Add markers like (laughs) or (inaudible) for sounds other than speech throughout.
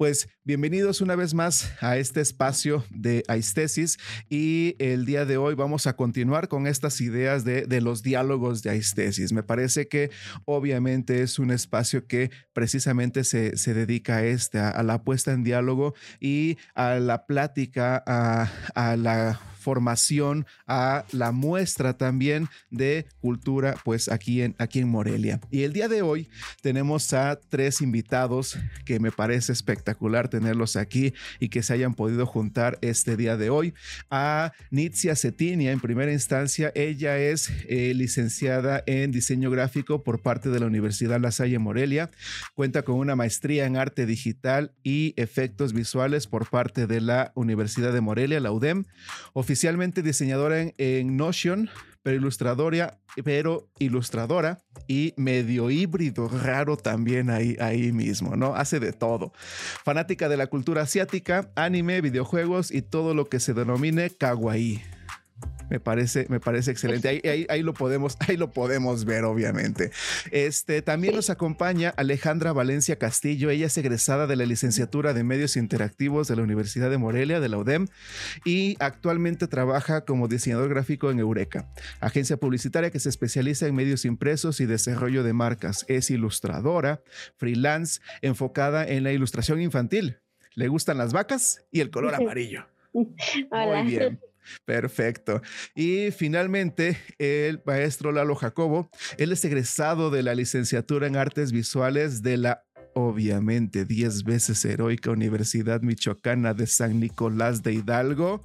Pues bienvenidos una vez más a este espacio de Aistesis y el día de hoy vamos a continuar con estas ideas de, los diálogos de Aistesis. Me parece que obviamente es un espacio que precisamente se, se dedica a, a, la puesta en diálogo y a la plática, a la formación, a la muestra también de cultura, pues aquí en, aquí en Morelia. Y el día de hoy tenemos a tres invitados que me parece espectacular tenerlos aquí y que se hayan podido juntar este día de hoy. A Nitzia Cetinia, en primera instancia, ella es eh, licenciada en diseño gráfico por parte de la Universidad La Salle Morelia. Cuenta con una maestría en arte digital y efectos visuales por parte de la Universidad de Morelia, la UDEM oficialmente diseñadora en, Notion, pero ilustradora, pero ilustradora y medio híbrido raro también ahí, ahí mismo, ¿no? Hace de todo. Fanática de la cultura asiática, anime, videojuegos y todo lo que se denomine kawaii. Me parece, me parece excelente. Ahí, ahí, lo podemos, ahí lo podemos ver, obviamente. Este también nos acompaña Alejandra Valencia Castillo. Ella es egresada de la licenciatura de Medios Interactivos de la Universidad de Morelia, de la UDEM, y actualmente trabaja como diseñador gráfico en Eureka, agencia publicitaria que se especializa en medios impresos y desarrollo de marcas. Es ilustradora, freelance, enfocada en la ilustración infantil. Le gustan las vacas y el color (laughs) amarillo. Muy bien. Perfecto. Y finalmente, el maestro Lalo Jacobo, él es egresado de la licenciatura en artes visuales de la obviamente 10 veces heroica Universidad Michoacana de San Nicolás de Hidalgo,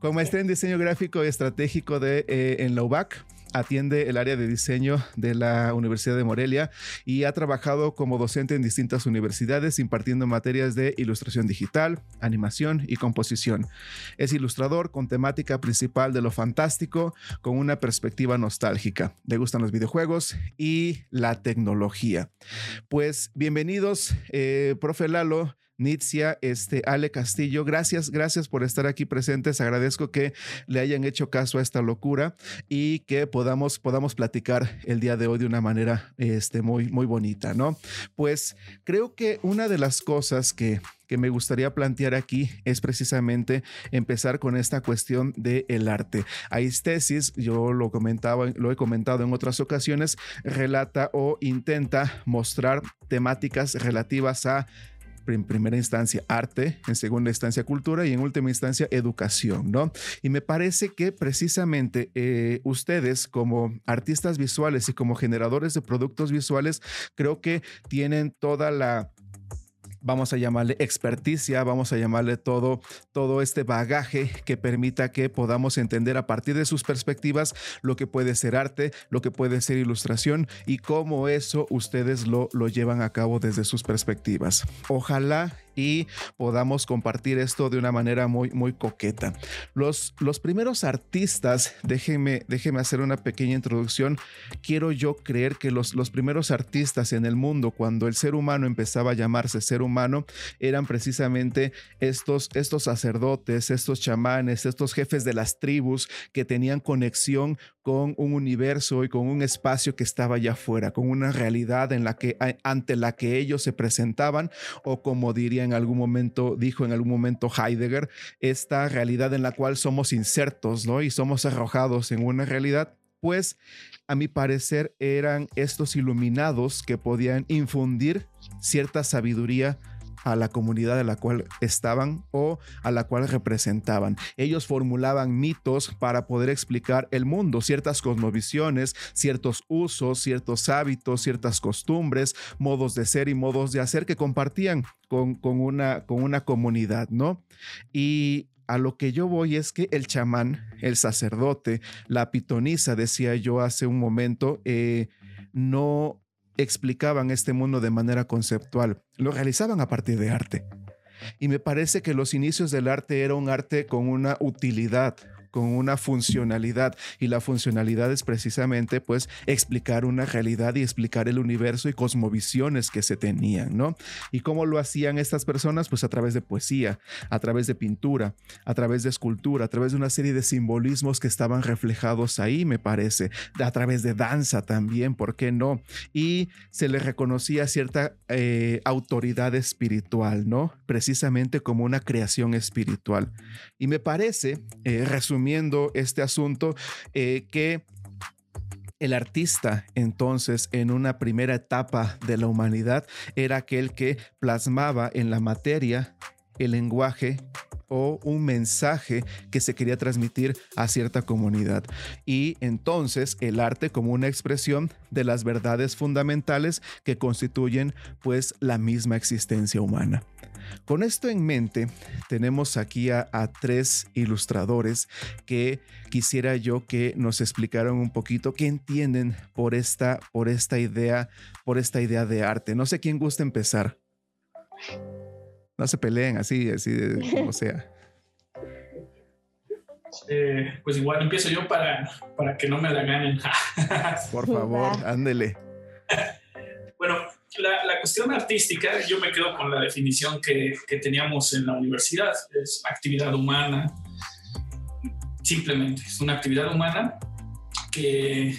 con maestría en diseño gráfico y estratégico de, eh, en la atiende el área de diseño de la Universidad de Morelia y ha trabajado como docente en distintas universidades impartiendo materias de ilustración digital, animación y composición. Es ilustrador con temática principal de lo fantástico con una perspectiva nostálgica. Le gustan los videojuegos y la tecnología. Pues bienvenidos, eh, profe Lalo. Nitzia, este, Ale Castillo. Gracias, gracias por estar aquí presentes. Agradezco que le hayan hecho caso a esta locura y que podamos, podamos platicar el día de hoy de una manera este, muy, muy bonita, ¿no? Pues creo que una de las cosas que, que me gustaría plantear aquí es precisamente empezar con esta cuestión del el arte. Aistesis, yo lo comentaba, lo he comentado en otras ocasiones, relata o intenta mostrar temáticas relativas a en primera instancia arte, en segunda instancia cultura y en última instancia educación, ¿no? Y me parece que precisamente eh, ustedes como artistas visuales y como generadores de productos visuales, creo que tienen toda la vamos a llamarle experticia, vamos a llamarle todo, todo este bagaje que permita que podamos entender a partir de sus perspectivas lo que puede ser arte, lo que puede ser ilustración y cómo eso ustedes lo, lo llevan a cabo desde sus perspectivas. Ojalá y podamos compartir esto de una manera muy, muy coqueta. Los, los primeros artistas, déjenme, hacer una pequeña introducción. Quiero yo creer que los, los primeros artistas en el mundo, cuando el ser humano empezaba a llamarse ser humano, eran precisamente estos, estos sacerdotes, estos chamanes, estos jefes de las tribus que tenían conexión con un universo y con un espacio que estaba allá afuera, con una realidad en la que, ante la que ellos se presentaban o como dirían en algún momento, dijo en algún momento Heidegger, esta realidad en la cual somos insertos, ¿no? Y somos arrojados en una realidad, pues a mi parecer eran estos iluminados que podían infundir cierta sabiduría a la comunidad de la cual estaban o a la cual representaban. Ellos formulaban mitos para poder explicar el mundo, ciertas cosmovisiones, ciertos usos, ciertos hábitos, ciertas costumbres, modos de ser y modos de hacer que compartían con, con, una, con una comunidad, ¿no? Y a lo que yo voy es que el chamán, el sacerdote, la pitonisa, decía yo hace un momento, eh, no explicaban este mundo de manera conceptual, lo realizaban a partir de arte. Y me parece que los inicios del arte era un arte con una utilidad, con una funcionalidad y la funcionalidad es precisamente pues explicar una realidad y explicar el universo y cosmovisiones que se tenían, ¿no? Y cómo lo hacían estas personas pues a través de poesía, a través de pintura, a través de escultura, a través de una serie de simbolismos que estaban reflejados ahí, me parece, a través de danza también, ¿por qué no? Y se le reconocía cierta eh, autoridad espiritual, ¿no? Precisamente como una creación espiritual. Y me parece, eh, resumiendo este asunto, eh, que el artista entonces en una primera etapa de la humanidad era aquel que plasmaba en la materia el lenguaje o un mensaje que se quería transmitir a cierta comunidad. Y entonces el arte como una expresión de las verdades fundamentales que constituyen pues la misma existencia humana. Con esto en mente, tenemos aquí a, tres ilustradores que quisiera yo que nos explicaran un poquito qué entienden por esta, por esta idea, por esta idea de arte. No sé quién gusta empezar. No se peleen así, así como (laughs) sea. Eh, pues igual empiezo yo para, para que no me la ganen. (laughs) Por favor, ándele. (laughs) Cuestión artística, yo me quedo con la definición que, que, teníamos en la universidad, es actividad humana, simplemente, es una actividad humana que,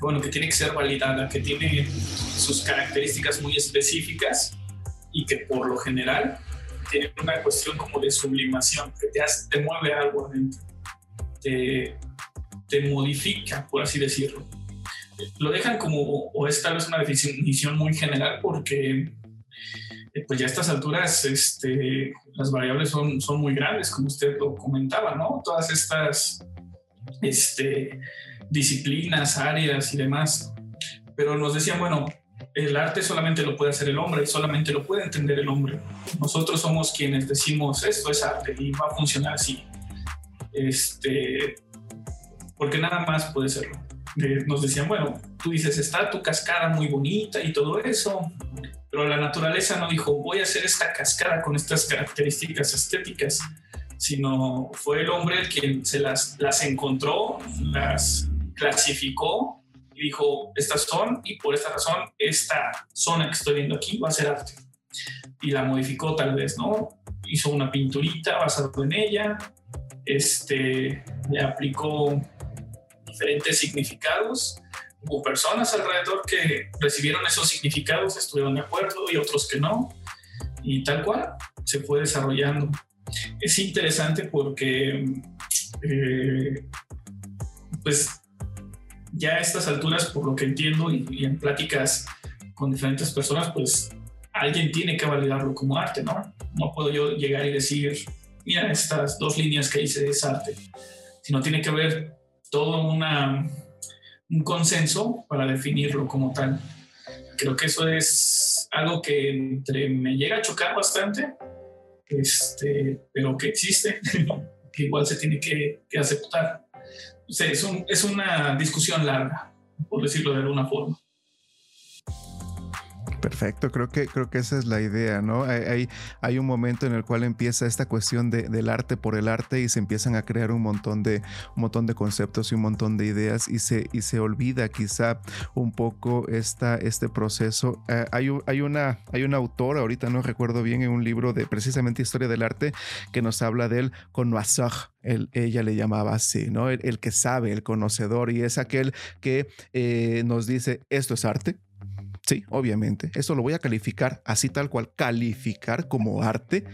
bueno, que tiene que ser validada, que tiene sus características muy específicas y que por lo general tiene una cuestión como de sublimación, que te, hace, te mueve algo adentro, te, te modifica, por así decirlo. Lo dejan como, o es tal vez una definición muy general porque eh, pues ya a estas alturas este, las variables son, son muy grandes, como usted lo comentaba, ¿no? Todas estas este, disciplinas, áreas y demás. Pero nos decían, bueno, el arte solamente lo puede hacer el hombre, solamente lo puede entender el hombre. Nosotros somos quienes decimos esto es arte y va a funcionar así. Este, porque nada más puede serlo. Eh, nos decían, bueno, tú dices, está tu cascada muy bonita y todo eso, pero la naturaleza no dijo, voy a hacer esta cascada con estas características estéticas, sino fue el hombre el quien se las, las encontró, las clasificó dijo, estas son y por esta razón esta zona que estoy viendo aquí va a ser arte. Y la modificó tal vez, ¿no? Hizo una pinturita basada en ella, este, le aplicó diferentes significados. Hubo personas alrededor que recibieron esos significados, estuvieron de acuerdo y otros que no. Y tal cual se fue desarrollando. Es interesante porque, eh, pues, ya a estas alturas, por lo que entiendo y, en pláticas con diferentes personas, pues alguien tiene que validarlo como arte, ¿no? No puedo yo llegar y decir, mira, estas dos líneas que hice es arte, sino tiene que haber todo una, un consenso para definirlo como tal. Creo que eso es algo que entre me llega a chocar bastante, este, pero que existe, (laughs) que igual se tiene que, aceptar es, es una discusión larga, por decirlo de alguna forma. Perfecto, creo que, creo que esa es la idea, ¿no? Hay, hay un momento en el cual empieza esta cuestión de, del arte por el arte y se empiezan a crear un montón de, un montón de conceptos y un montón de ideas y se, y se olvida quizá un poco esta, este proceso. Eh, hay, hay, una, hay una autora, ahorita no recuerdo bien, en un libro de precisamente historia del arte que nos habla de él con Noisach, ella le llamaba así, ¿no? El, que sabe, el conocedor, y es aquel que eh, nos dice, esto es arte, Sí, obviamente. Eso lo voy a calificar así tal cual, calificar como arte,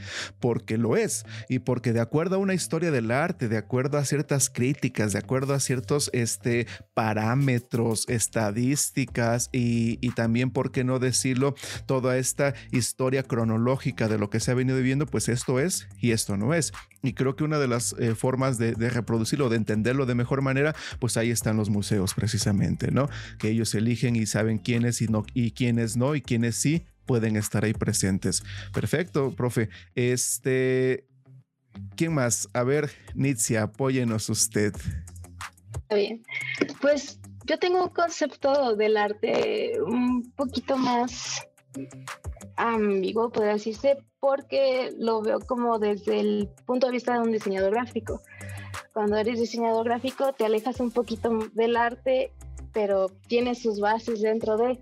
porque lo es. Y porque de acuerdo a una historia del arte, de acuerdo a ciertas críticas, de acuerdo a ciertos este, parámetros, estadísticas y, y también, ¿por qué no decirlo? Toda esta historia cronológica de lo que se ha venido viviendo, pues esto es y esto no es. Y creo que una de las eh, formas de, reproducirlo, de entenderlo de mejor manera, pues ahí están los museos precisamente, ¿no? Que ellos eligen y saben quiénes y, no, y quiénes no y quiénes sí pueden estar ahí presentes. Perfecto, profe. Este, ¿quién más? A ver, Nitzia, apóyenos usted. Está bien. Pues yo tengo un concepto del arte un poquito más ambiguo, podría decirse, porque lo veo como desde el punto de vista de un diseñador gráfico. Cuando eres diseñador gráfico te alejas un poquito del arte, pero tiene sus bases dentro de...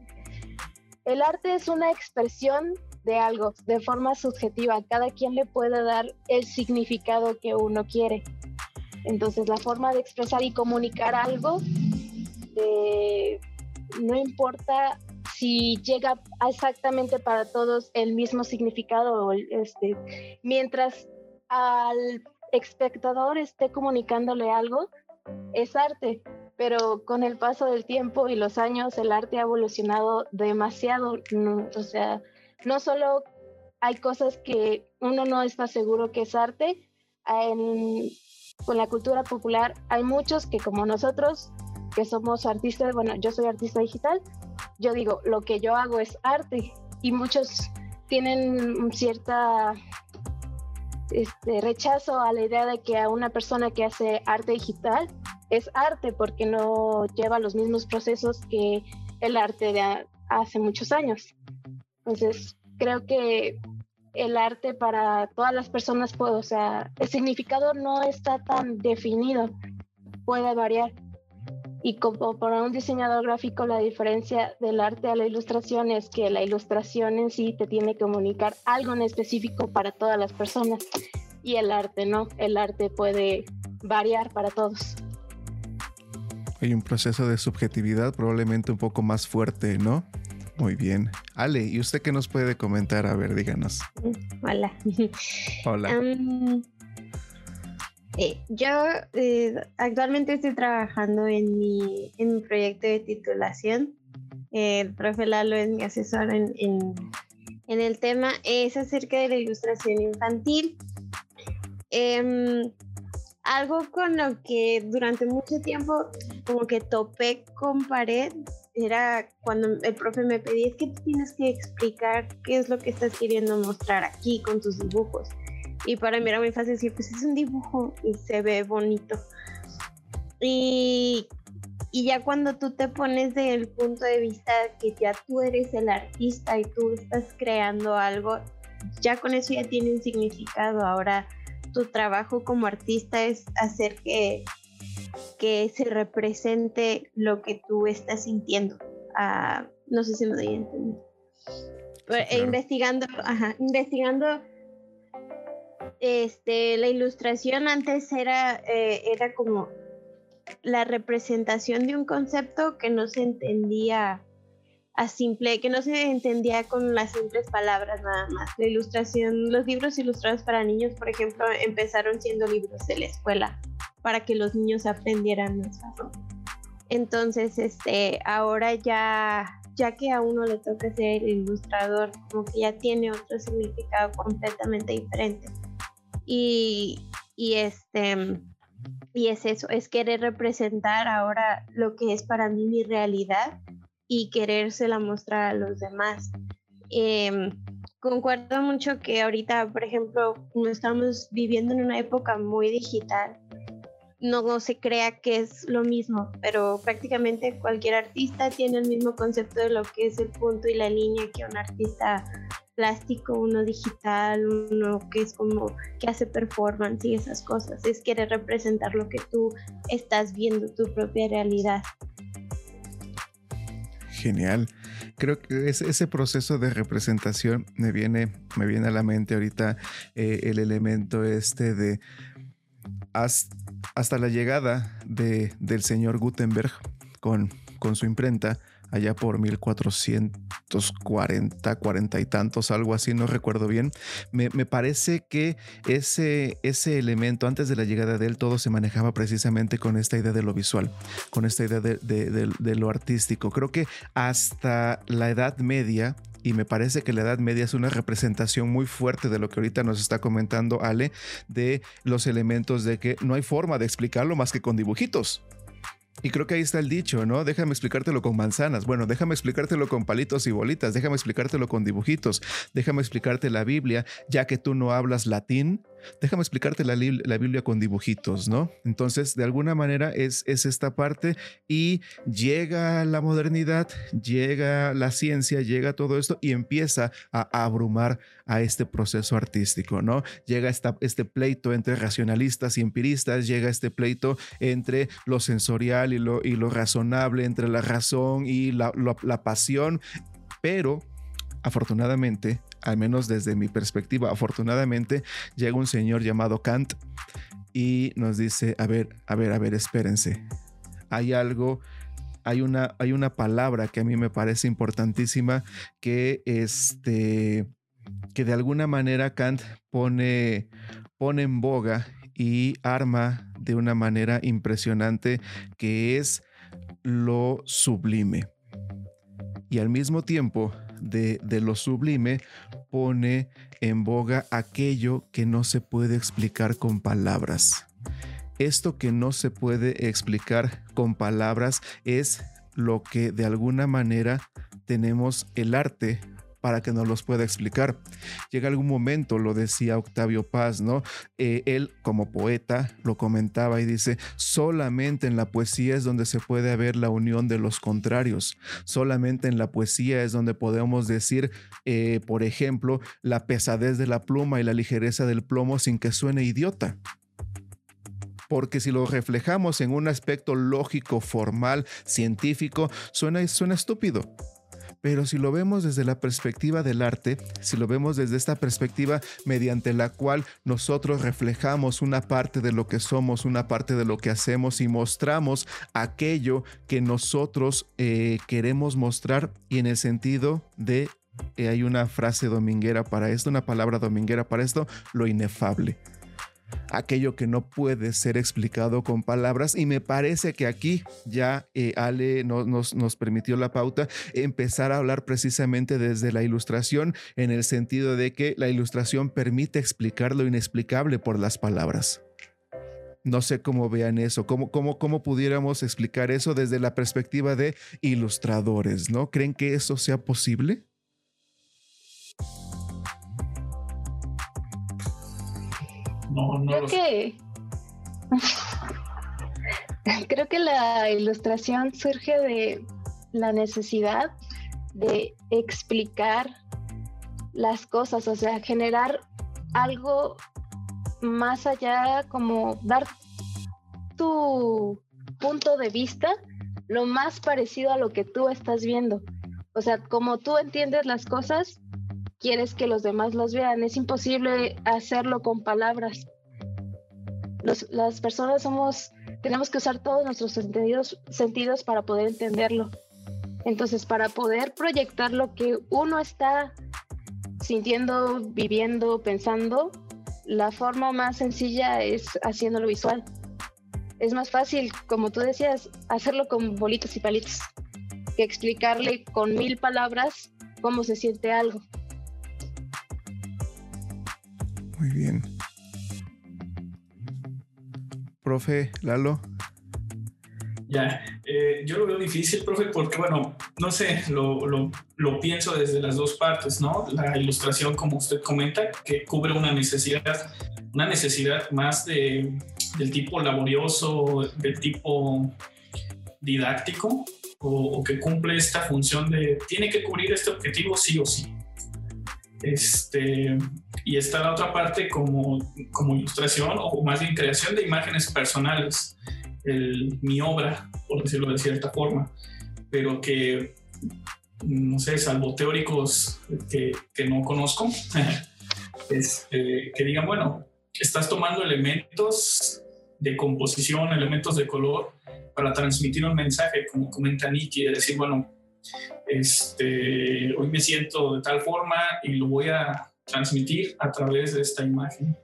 El arte es una expresión de algo de forma subjetiva. Cada quien le puede dar el significado que uno quiere. Entonces la forma de expresar y comunicar algo, eh, no importa si llega exactamente para todos el mismo significado, este, mientras al espectador esté comunicándole algo, es arte. Pero con el paso del tiempo y los años, el arte ha evolucionado demasiado. o sea, no solo hay cosas que uno no está seguro que es arte, en, con la cultura popular hay muchos que como nosotros, que somos artistas, bueno, yo soy artista digital, yo digo, lo que yo hago es arte y muchos tienen cierta este, rechazo a la idea de que a una persona que hace arte digital es arte porque no lleva los mismos procesos que el arte de hace muchos años. Entonces, creo que el arte para todas las personas puede, o sea, el significado no está tan definido, puede variar. Y como para un diseñador gráfico, la diferencia del arte a la ilustración es que la ilustración en sí te tiene que comunicar algo en específico para todas las personas y el arte no, el arte puede variar para todos. Hay un proceso de subjetividad probablemente un poco más fuerte, ¿no? Muy bien. Ale, ¿y usted qué nos puede comentar? A ver, díganos. Hola. Hola. Eh, yo eh, actualmente estoy trabajando en mi, en mi proyecto de titulación. el profe Lalo es mi asesor en, en, en, el tema. Es acerca de la ilustración infantil. Em, algo con lo que durante mucho tiempo como que topé con pared era cuando el profe me pedía, es que tienes que explicar qué es lo que estás queriendo mostrar aquí con tus dibujos. Y para mí era muy fácil decir, pues es un dibujo y se ve bonito. Y, y ya cuando tú te pones del punto de vista que ya tú eres el artista y tú estás creando algo, ya con eso ya tiene un significado. Ahora tu trabajo como artista es hacer que que se represente lo que tú estás sintiendo. Ah, no sé si me doy a entender. Eh, investigando, investigando este, la ilustración antes era, eh, era como la representación de un concepto que no se entendía a simple, que no se entendía con las simples palabras nada más. La ilustración, los libros ilustrados para niños, por ejemplo, empezaron siendo libros de la escuela para que los niños aprendieran más. Entonces, este, ahora ya, ya que a uno le toca ser ilustrador, como que ya tiene otro significado completamente diferente. Y, y este, y es eso, es querer representar ahora lo que es para mí mi realidad y querérsela mostrar a los demás. Em, concuerdo mucho que ahorita, por ejemplo, estamos viviendo en una época muy digital, no, se crea que es lo mismo, pero prácticamente cualquier artista tiene el mismo concepto de lo que es el punto y la línea que un artista plástico, uno digital, uno que es como que hace performance y esas cosas. Es querer representar lo que tú estás viendo, tu propia realidad. Genial. Creo que ese, proceso de representación me viene, me viene a la mente ahorita eh, el elemento este de hasta la llegada de, del señor Gutenberg con, con su imprenta, allá por 1440, 40 y tantos, algo así, no recuerdo bien. Me, parece que ese, ese elemento, antes de la llegada de él, todo se manejaba precisamente con esta idea de lo visual, con esta idea de, de lo artístico. Creo que hasta la Edad Media, y me parece que la Edad Media es una representación muy fuerte de lo que ahorita nos está comentando Ale, de los elementos de que no hay forma de explicarlo más que con dibujitos. Y creo que ahí está el dicho, ¿no? Déjame explicártelo con manzanas. Bueno, déjame explicártelo con palitos y bolitas. Déjame explicártelo con dibujitos. Déjame explicarte la Biblia, ya que tú no hablas latín. Déjame explicarte la, la, Biblia con dibujitos, ¿no? Entonces, de alguna manera es, es esta parte y llega la modernidad, llega la ciencia, llega todo esto y empieza a abrumar a este proceso artístico, ¿no? Llega esta, este pleito entre racionalistas y empiristas, llega este pleito entre lo sensorial y lo, y lo razonable, entre la razón y la, la pasión, pero afortunadamente, al menos desde mi perspectiva, afortunadamente, llega un señor llamado Kant y nos dice, a ver, a ver, a ver, espérense. Hay algo, hay una, hay una palabra que a mí me parece importantísima que este, que de alguna manera Kant pone, pone en boga y arma de una manera impresionante que es lo sublime. Y al mismo tiempo de, lo sublime pone en boga aquello que no se puede explicar con palabras. Esto que no se puede explicar con palabras es lo que de alguna manera tenemos el arte para que nos los pueda explicar. Llega algún momento, lo decía Octavio Paz, ¿no? Eh, él como poeta lo comentaba y dice, solamente en la poesía es donde se puede ver la unión de los contrarios, solamente en la poesía es donde podemos decir, eh, por ejemplo, la pesadez de la pluma y la ligereza del plomo sin que suene idiota porque si lo reflejamos en un aspecto lógico, formal, científico, suena, suena estúpido. Pero si lo vemos desde la perspectiva del arte, si lo vemos desde esta perspectiva mediante la cual nosotros reflejamos una parte de lo que somos, una parte de lo que hacemos y mostramos aquello que nosotros eh, queremos mostrar y en el sentido de, eh, hay una frase dominguera para esto, una palabra dominguera para esto, lo inefable aquello que no puede ser explicado con palabras. Y me parece que aquí ya eh, Ale nos, nos permitió la pauta empezar a hablar precisamente desde la ilustración, en el sentido de que la ilustración permite explicar lo inexplicable por las palabras. No sé cómo vean eso, cómo, cómo, cómo pudiéramos explicar eso desde la perspectiva de ilustradores, ¿no? ¿Creen que eso sea posible? Creo que (laughs) creo que la ilustración surge de la necesidad de explicar las cosas, o sea, generar algo más allá, como dar tu punto de vista lo más parecido a lo que tú estás viendo. O sea, como tú entiendes las cosas, quieres que los demás los vean. Es imposible hacerlo con palabras. las personas somos, tenemos que usar todos nuestros sentidos, sentidos para poder entenderlo. Entonces, para poder proyectar lo que uno está sintiendo, viviendo, pensando, la forma más sencilla es haciéndolo visual. Es más fácil, como tú decías, hacerlo con bolitas y palitos que explicarle con mil palabras cómo se siente algo. Muy bien. Profe Lalo. Ya, eh, yo lo veo difícil, profe, porque, bueno, no sé, lo, pienso desde las dos partes, ¿no? La ilustración, como usted comenta, que cubre una necesidad, una necesidad más de, del tipo laborioso, del tipo didáctico, o, que cumple esta función de, tiene que cubrir este objetivo sí o sí. Este, y está la otra parte como, como ilustración o más bien creación de imágenes personales, mi obra, por decirlo de cierta forma, pero que, no sé, salvo teóricos que, que no conozco, (laughs) este, que digan, bueno, estás tomando elementos de composición, elementos de color para transmitir un mensaje, como comenta Nicky, es decir, bueno, este, hoy me siento de tal forma y lo voy a transmitir a través de esta imagen.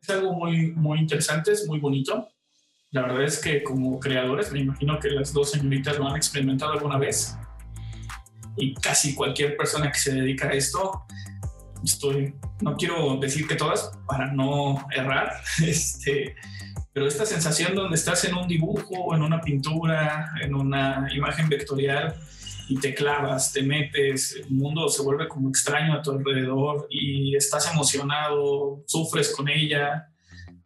Es algo muy, muy interesante, es muy bonito. La verdad es que como creadores, me imagino que las dos señoritas lo han experimentado alguna vez. Y casi cualquier persona que se dedica a esto, estoy, no quiero decir que todas para no errar, (laughs) este, pero esta sensación donde estás en un dibujo, en una pintura, en una imagen vectorial y te clavas, te metes, el mundo se vuelve como extraño a tu alrededor y estás emocionado, sufres con ella,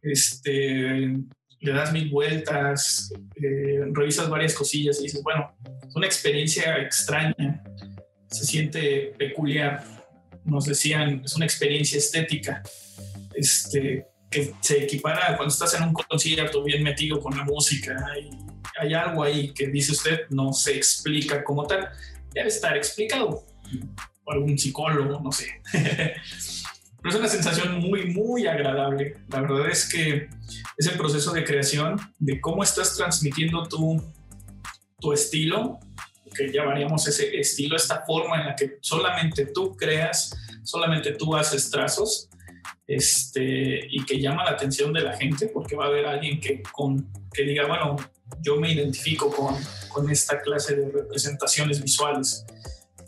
este, le das mil vueltas, eh, revisas varias cosillas y dices, bueno, es una experiencia extraña, se siente peculiar, nos decían, es una experiencia estética, este, que se equipara cuando estás en un concierto bien metido con la música y hay algo ahí que dice usted no se explica como tal, debe estar explicado por algún psicólogo, no sé. (laughs) Pero es una sensación muy, muy agradable. La verdad es que es el proceso de creación, de cómo estás transmitiendo tu, tu estilo, que llamaríamos ese estilo, esta forma en la que solamente tú creas, solamente tú haces trazos, este, y que llama la atención de la gente, porque va a haber alguien que, con, que diga, bueno, yo me identifico con, con esta clase de representaciones visuales.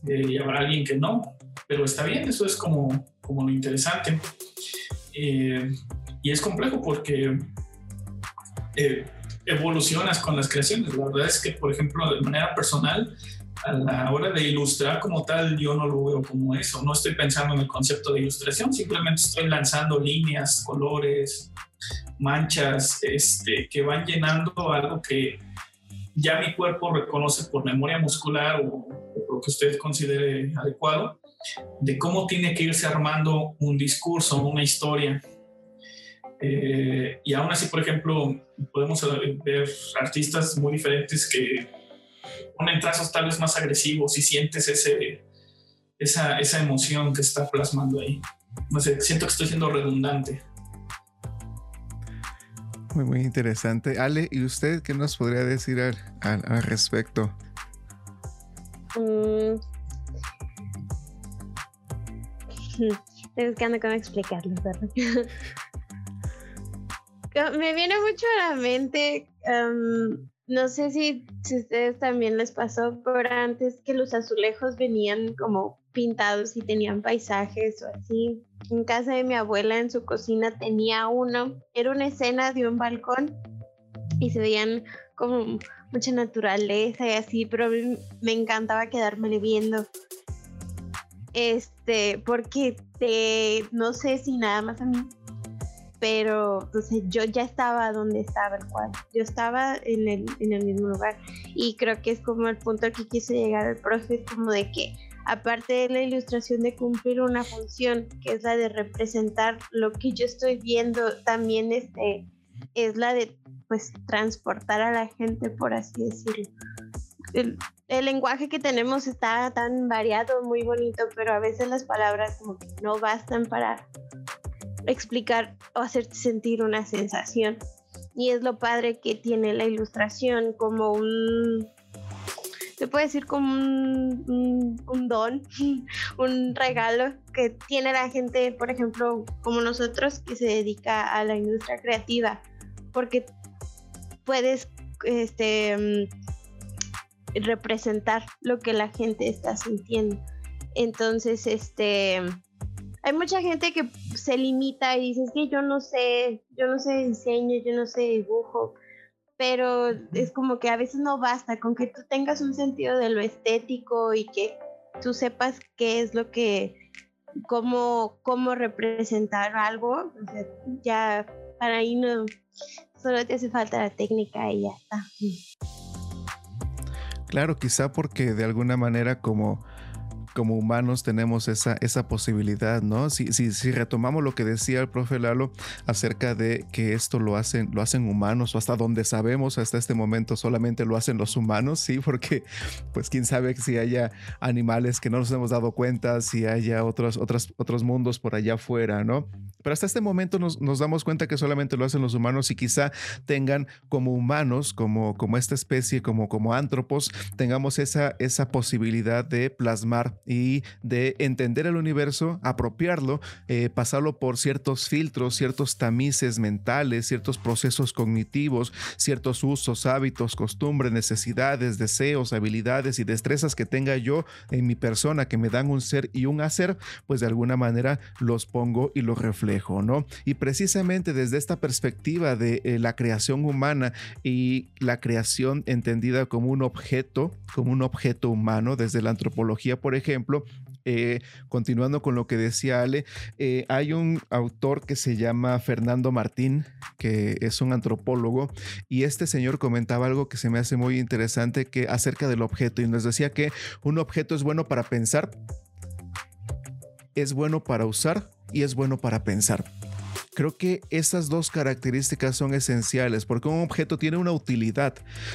Eh, y habrá alguien que no, pero está bien, eso es como, como lo interesante. Eh, y es complejo porque eh, evolucionas con las creaciones. La verdad es que, por ejemplo, de manera personal, a la hora de ilustrar como tal, yo no lo veo como eso. No estoy pensando en el concepto de ilustración, simplemente estoy lanzando líneas, colores, manchas este, que van llenando algo que ya mi cuerpo reconoce por memoria muscular o, lo que usted considere adecuado, de cómo tiene que irse armando un discurso, una historia. Eh, y aún así, por ejemplo, podemos ver artistas muy diferentes que ponen trazos tal vez más agresivos y sientes ese, esa, esa emoción que está plasmando ahí. No sé, siento que estoy siendo redundante. Muy, muy interesante. Ale, ¿y usted qué nos podría decir al, al, respecto? Mm. (laughs) Estoy buscando cómo explicarlo, ¿verdad? (laughs) (laughs) Me viene mucho a la mente, um, no sé si, si ustedes también les pasó, pero antes que los azulejos venían como pintados y tenían paisajes o así. En casa de mi abuela, en su cocina, tenía uno. Era una escena de un balcón y se veían como mucha naturaleza y así, pero me encantaba quedármele viendo. Este, porque te, no sé si nada más a mí, pero entonces yo ya estaba donde estaba el cual Yo estaba en el, en el mismo lugar y creo que es como el punto al que quise llegar el profe, como de que aparte de la ilustración de cumplir una función, que es la de representar lo que yo estoy viendo, también este, es la de pues transportar a la gente, por así decirlo. El, lenguaje que tenemos está tan variado, muy bonito, pero a veces las palabras como que no bastan para explicar o hacerte sentir una sensación. Y es lo padre que tiene la ilustración como un, se puede decir como un, un, don, (laughs) un regalo que tiene la gente, por ejemplo, como nosotros, que se dedica a la industria creativa, porque puedes este, mm, representar lo que la gente está sintiendo. Entonces, este, hay mucha gente que se limita y dice, es que yo no sé, yo no sé diseño, yo no sé dibujo, pero es como que a veces no basta con que tú tengas un sentido de lo estético y que tú sepas qué es lo que, cómo, cómo representar algo, ya para ahí no, solo te hace falta la técnica y ya está. Claro, quizá porque de alguna manera como como humanos tenemos esa, esa posibilidad, ¿no? Si, si, si, retomamos lo que decía el profe Lalo acerca de que esto lo hacen, lo hacen humanos o hasta donde sabemos hasta este momento solamente lo hacen los humanos, sí, porque pues quién sabe si haya animales que no nos hemos dado cuenta, si haya otros, otros, otros mundos por allá afuera, ¿no? Pero hasta este momento nos, nos, damos cuenta que solamente lo hacen los humanos y quizá tengan como humanos, como, como esta especie, como, como antropos, tengamos esa, esa posibilidad de plasmar y de entender el universo, apropiarlo, eh, pasarlo por ciertos filtros, ciertos tamices mentales, ciertos procesos cognitivos, ciertos usos, hábitos, costumbres, necesidades, deseos, habilidades y destrezas que tenga yo en mi persona que me dan un ser y un hacer, pues de alguna manera los pongo y los reflejo, ¿no? Y precisamente desde esta perspectiva de eh, la creación humana y la creación entendida como un objeto, como un objeto humano, desde la antropología, por ejemplo, eh, continuando con lo que decía Ale, eh, hay un autor que se llama Fernando Martín, que es un antropólogo, y este señor comentaba algo que se me hace muy interesante que acerca del objeto, y nos decía que un objeto es bueno para pensar, es bueno para usar y es bueno para pensar. Creo que esas dos características son esenciales porque un objeto tiene una utilidad,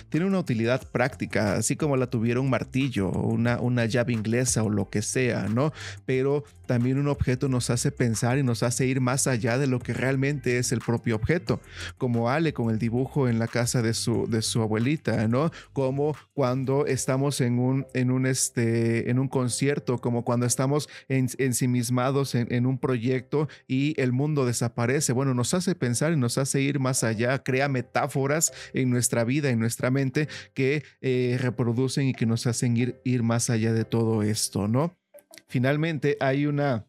tiene una utilidad práctica, así como la tuviera un martillo, una, una llave inglesa o lo que sea, ¿no? Pero también un objeto nos hace pensar y nos hace ir más allá de lo que realmente es el propio objeto, como Ale con el dibujo en la casa de su, de su abuelita, ¿no? Como cuando estamos en un, en un, este, en un concierto, como cuando estamos ensimismados en, en un proyecto y el mundo desaparece. Bueno, nos hace pensar y nos hace ir más allá, crea metáforas en nuestra vida, en nuestra mente, que eh, reproducen y que nos hacen ir, ir más allá de todo esto, ¿no? Finalmente hay una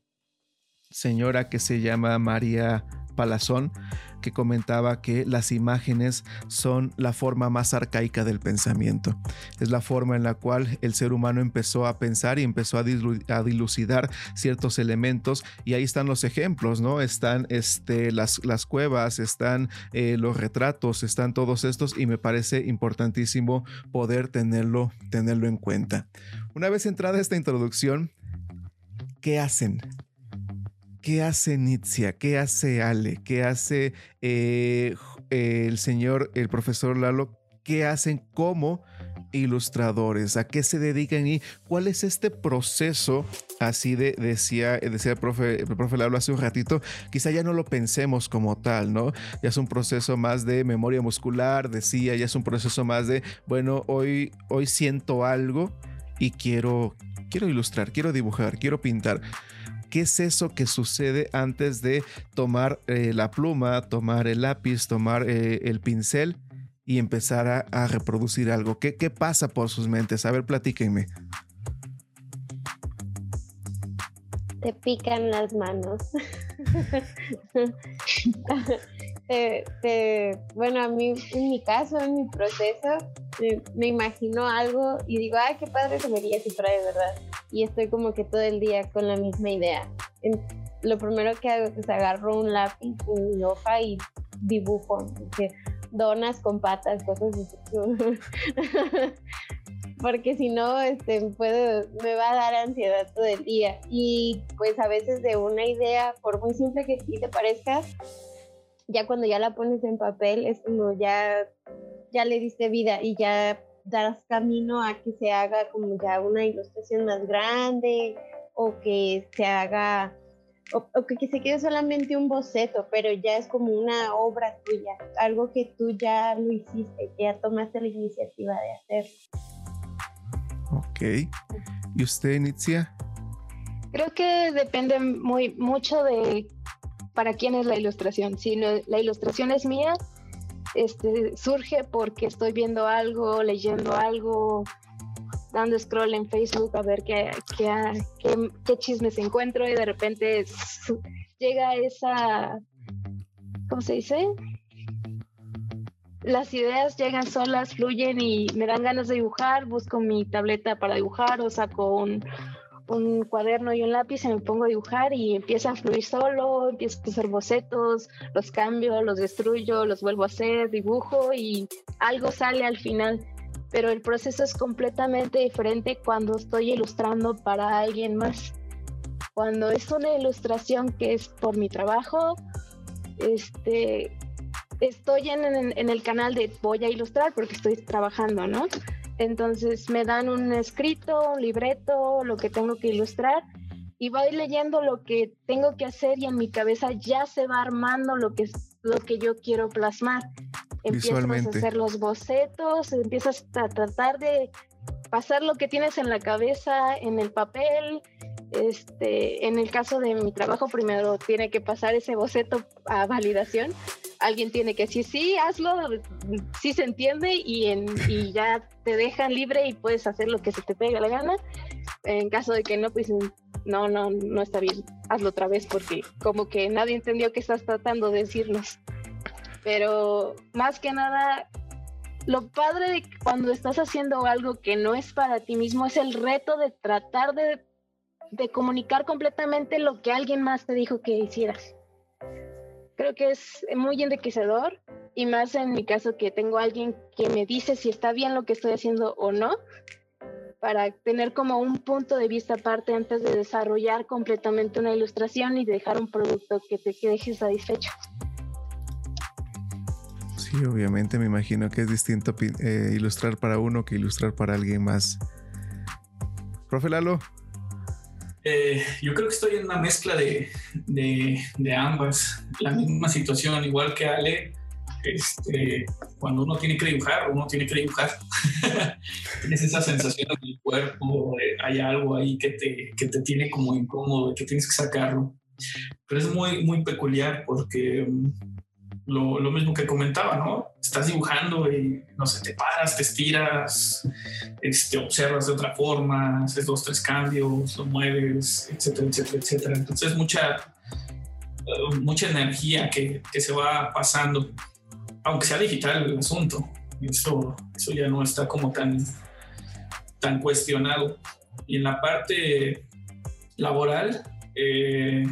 señora que se llama María Palazón que comentaba que las imágenes son la forma más arcaica del pensamiento. Es la forma en la cual el ser humano empezó a pensar y empezó a, dilucidar ciertos elementos y ahí están los ejemplos, ¿no? Están este, las, las cuevas, están eh, los retratos, están todos estos y me parece importantísimo poder tenerlo, tenerlo en cuenta. Una vez entrada esta introducción, ¿qué hacen? ¿Qué hace Nitzia? ¿Qué hace Ale? ¿Qué hace eh, el señor, el profesor Lalo? ¿Qué hacen como ilustradores? ¿A qué se dedican y cuál es este proceso? Así de, decía, decía el profe, el profe Lalo hace un ratito, quizá ya no lo pensemos como tal, ¿no? Ya es un proceso más de memoria muscular, decía, ya es un proceso más de, bueno, hoy, hoy siento algo y quiero, quiero ilustrar, quiero dibujar, quiero pintar. ¿Qué es eso que sucede antes de tomar eh, la pluma, tomar el lápiz, tomar eh, el pincel y empezar a, reproducir algo? ¿Qué, ¿Qué, pasa por sus mentes? A ver, platíquenme. Te pican las manos. (laughs) bueno, a mí, en mi caso, en mi proceso, me imagino algo y digo, ay, qué padre se vería si fuera de verdad. Y estoy como que todo el día con la misma idea. lo primero que hago es agarro un lápiz, mi hoja y dibujo. donas con patas, cosas así. (laughs) Porque si no, este, puedo, me va a dar ansiedad todo el día. Y pues a veces de una idea, por muy simple que sí te parezca, ya cuando ya la pones en papel es como ya ya le diste vida y ya darás camino a que se haga como ya una ilustración más grande o que se haga o, que, se quede solamente un boceto, pero ya es como una obra tuya, algo que tú ya lo hiciste, que ya tomaste la iniciativa de hacer. Ok. ¿Y usted, Nitzia? Creo que depende muy mucho de para quién es la ilustración. Si la ilustración es mía, este, surge porque estoy viendo algo, leyendo algo, dando scroll en Facebook a ver qué, qué, qué, chismes encuentro y de repente llega esa, ¿cómo se dice? Las ideas llegan solas, fluyen y me dan ganas de dibujar, busco mi tableta para dibujar o saco un, un cuaderno y un lápiz y me pongo a dibujar y empieza a fluir solo, empiezo a hacer bocetos, los cambio, los destruyo, los vuelvo a hacer, dibujo y algo sale al final. Pero el proceso es completamente diferente cuando estoy ilustrando para alguien más. Cuando es una ilustración que es por mi trabajo, este, estoy en, en el canal de voy a ilustrar porque estoy trabajando, ¿no? Entonces me dan un escrito, un libreto, lo que tengo que ilustrar y voy leyendo lo que tengo que hacer y en mi cabeza ya se va armando lo que lo que yo quiero plasmar. Empiezas a hacer los bocetos, empiezas a tratar de pasar lo que tienes en la cabeza, en el papel. Este, en el caso de mi trabajo, primero tiene que pasar ese boceto a validación. Alguien tiene que decir, sí, hazlo, sí se entiende y, en, y ya te dejan libre y puedes hacer lo que se te pega la gana. En caso de que no, pues no, no, no está bien, hazlo otra vez porque como que nadie entendió qué estás tratando de decirnos. Pero más que nada, lo padre de cuando estás haciendo algo que no es para ti mismo es el reto de tratar de, de comunicar completamente lo que alguien más te dijo que hicieras. Creo que es muy enriquecedor y más en mi caso que tengo alguien que me dice si está bien lo que estoy haciendo o no, para tener como un punto de vista aparte antes de desarrollar completamente una ilustración y dejar un producto que te deje satisfecho. Sí, obviamente me imagino que es distinto eh, ilustrar para uno que ilustrar para alguien más. Profe Lalo. Eh, yo creo que estoy en una mezcla de, de, ambas. La misma situación, igual que Ale, este, cuando uno tiene que dibujar, uno tiene que dibujar. (laughs) tienes esa sensación en el cuerpo, hay algo ahí que te, que te tiene como incómodo, que tienes que sacarlo. Pero es muy, muy peculiar porque mm, lo, mismo que comentaba, ¿no? Estás dibujando y no sé, te paras, te estiras, este, observas de otra forma, haces dos, tres cambios, lo mueves, etcétera, etcétera, etcétera. Entonces, mucha, eh, mucha energía que, que, se va pasando, aunque sea digital el asunto. Eso, eso ya no está como tan, tan cuestionado. Y en la parte laboral, eh,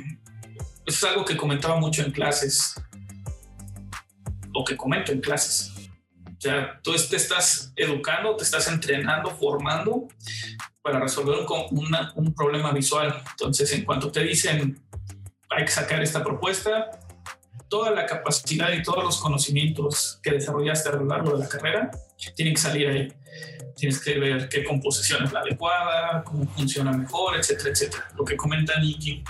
eso es algo que comentaba mucho en clases lo que comento en clases. O sea, tú te estás educando, te estás entrenando, formando para resolver un, un problema visual. Entonces, en cuanto te dicen, hay que sacar esta propuesta, toda la capacidad y todos los conocimientos que desarrollaste a lo largo de la carrera tienen que salir ahí. Tienes que ver qué composición es la adecuada, cómo funciona mejor, etcétera, etcétera. Lo que comenta Nicky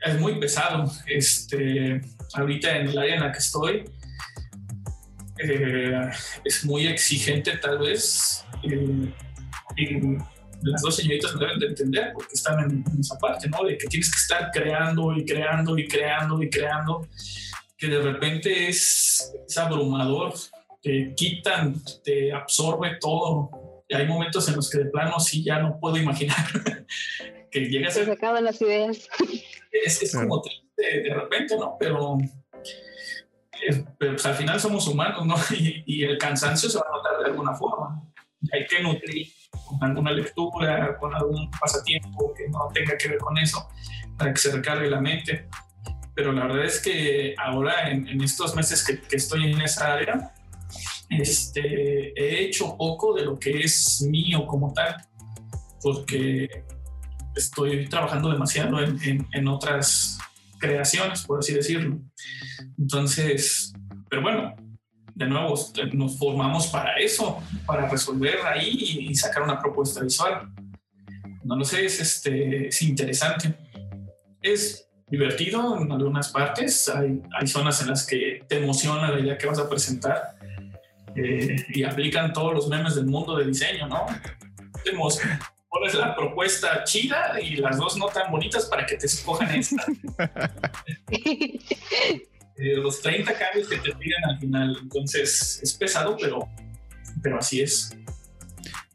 es muy pesado. Este, ahorita en el área en la que estoy, eh, es muy exigente tal vez. y las dos señoritas deben de entender porque están en, esa parte, ¿no? De que tienes que estar creando y creando y creando y creando, que de repente es, abrumador, te quitan, te absorbe todo. Y hay momentos en los que de plano sí ya no puedo imaginar (laughs) que llegas a... Se acaban las ideas. Es, como triste de repente, ¿no? Pero pues, al final somos humanos, ¿no? (laughs) Y, el cansancio se va a notar de alguna forma. Hay que nutrir con alguna lectura, con algún pasatiempo que no tenga que ver con eso, para que se recargue la mente. Pero la verdad es que ahora, en, estos meses que, que, estoy en esa área, este, he hecho poco de lo que es mío como tal, porque estoy trabajando demasiado en, en, en otras creaciones, por así decirlo. Entonces, pero bueno, de nuevo, nos formamos para eso, para resolver ahí y sacar una propuesta visual. No lo sé, es, este, es interesante. Es divertido en algunas partes, hay, hay zonas en las que te emociona la idea que vas a presentar eh, y aplican todos los memes del mundo de diseño, ¿no? Te pones la propuesta chida y las dos no tan bonitas para que te escojan esta. (laughs) Eh, los 30 cambios que te piden al final. Entonces es pesado, pero, pero así es.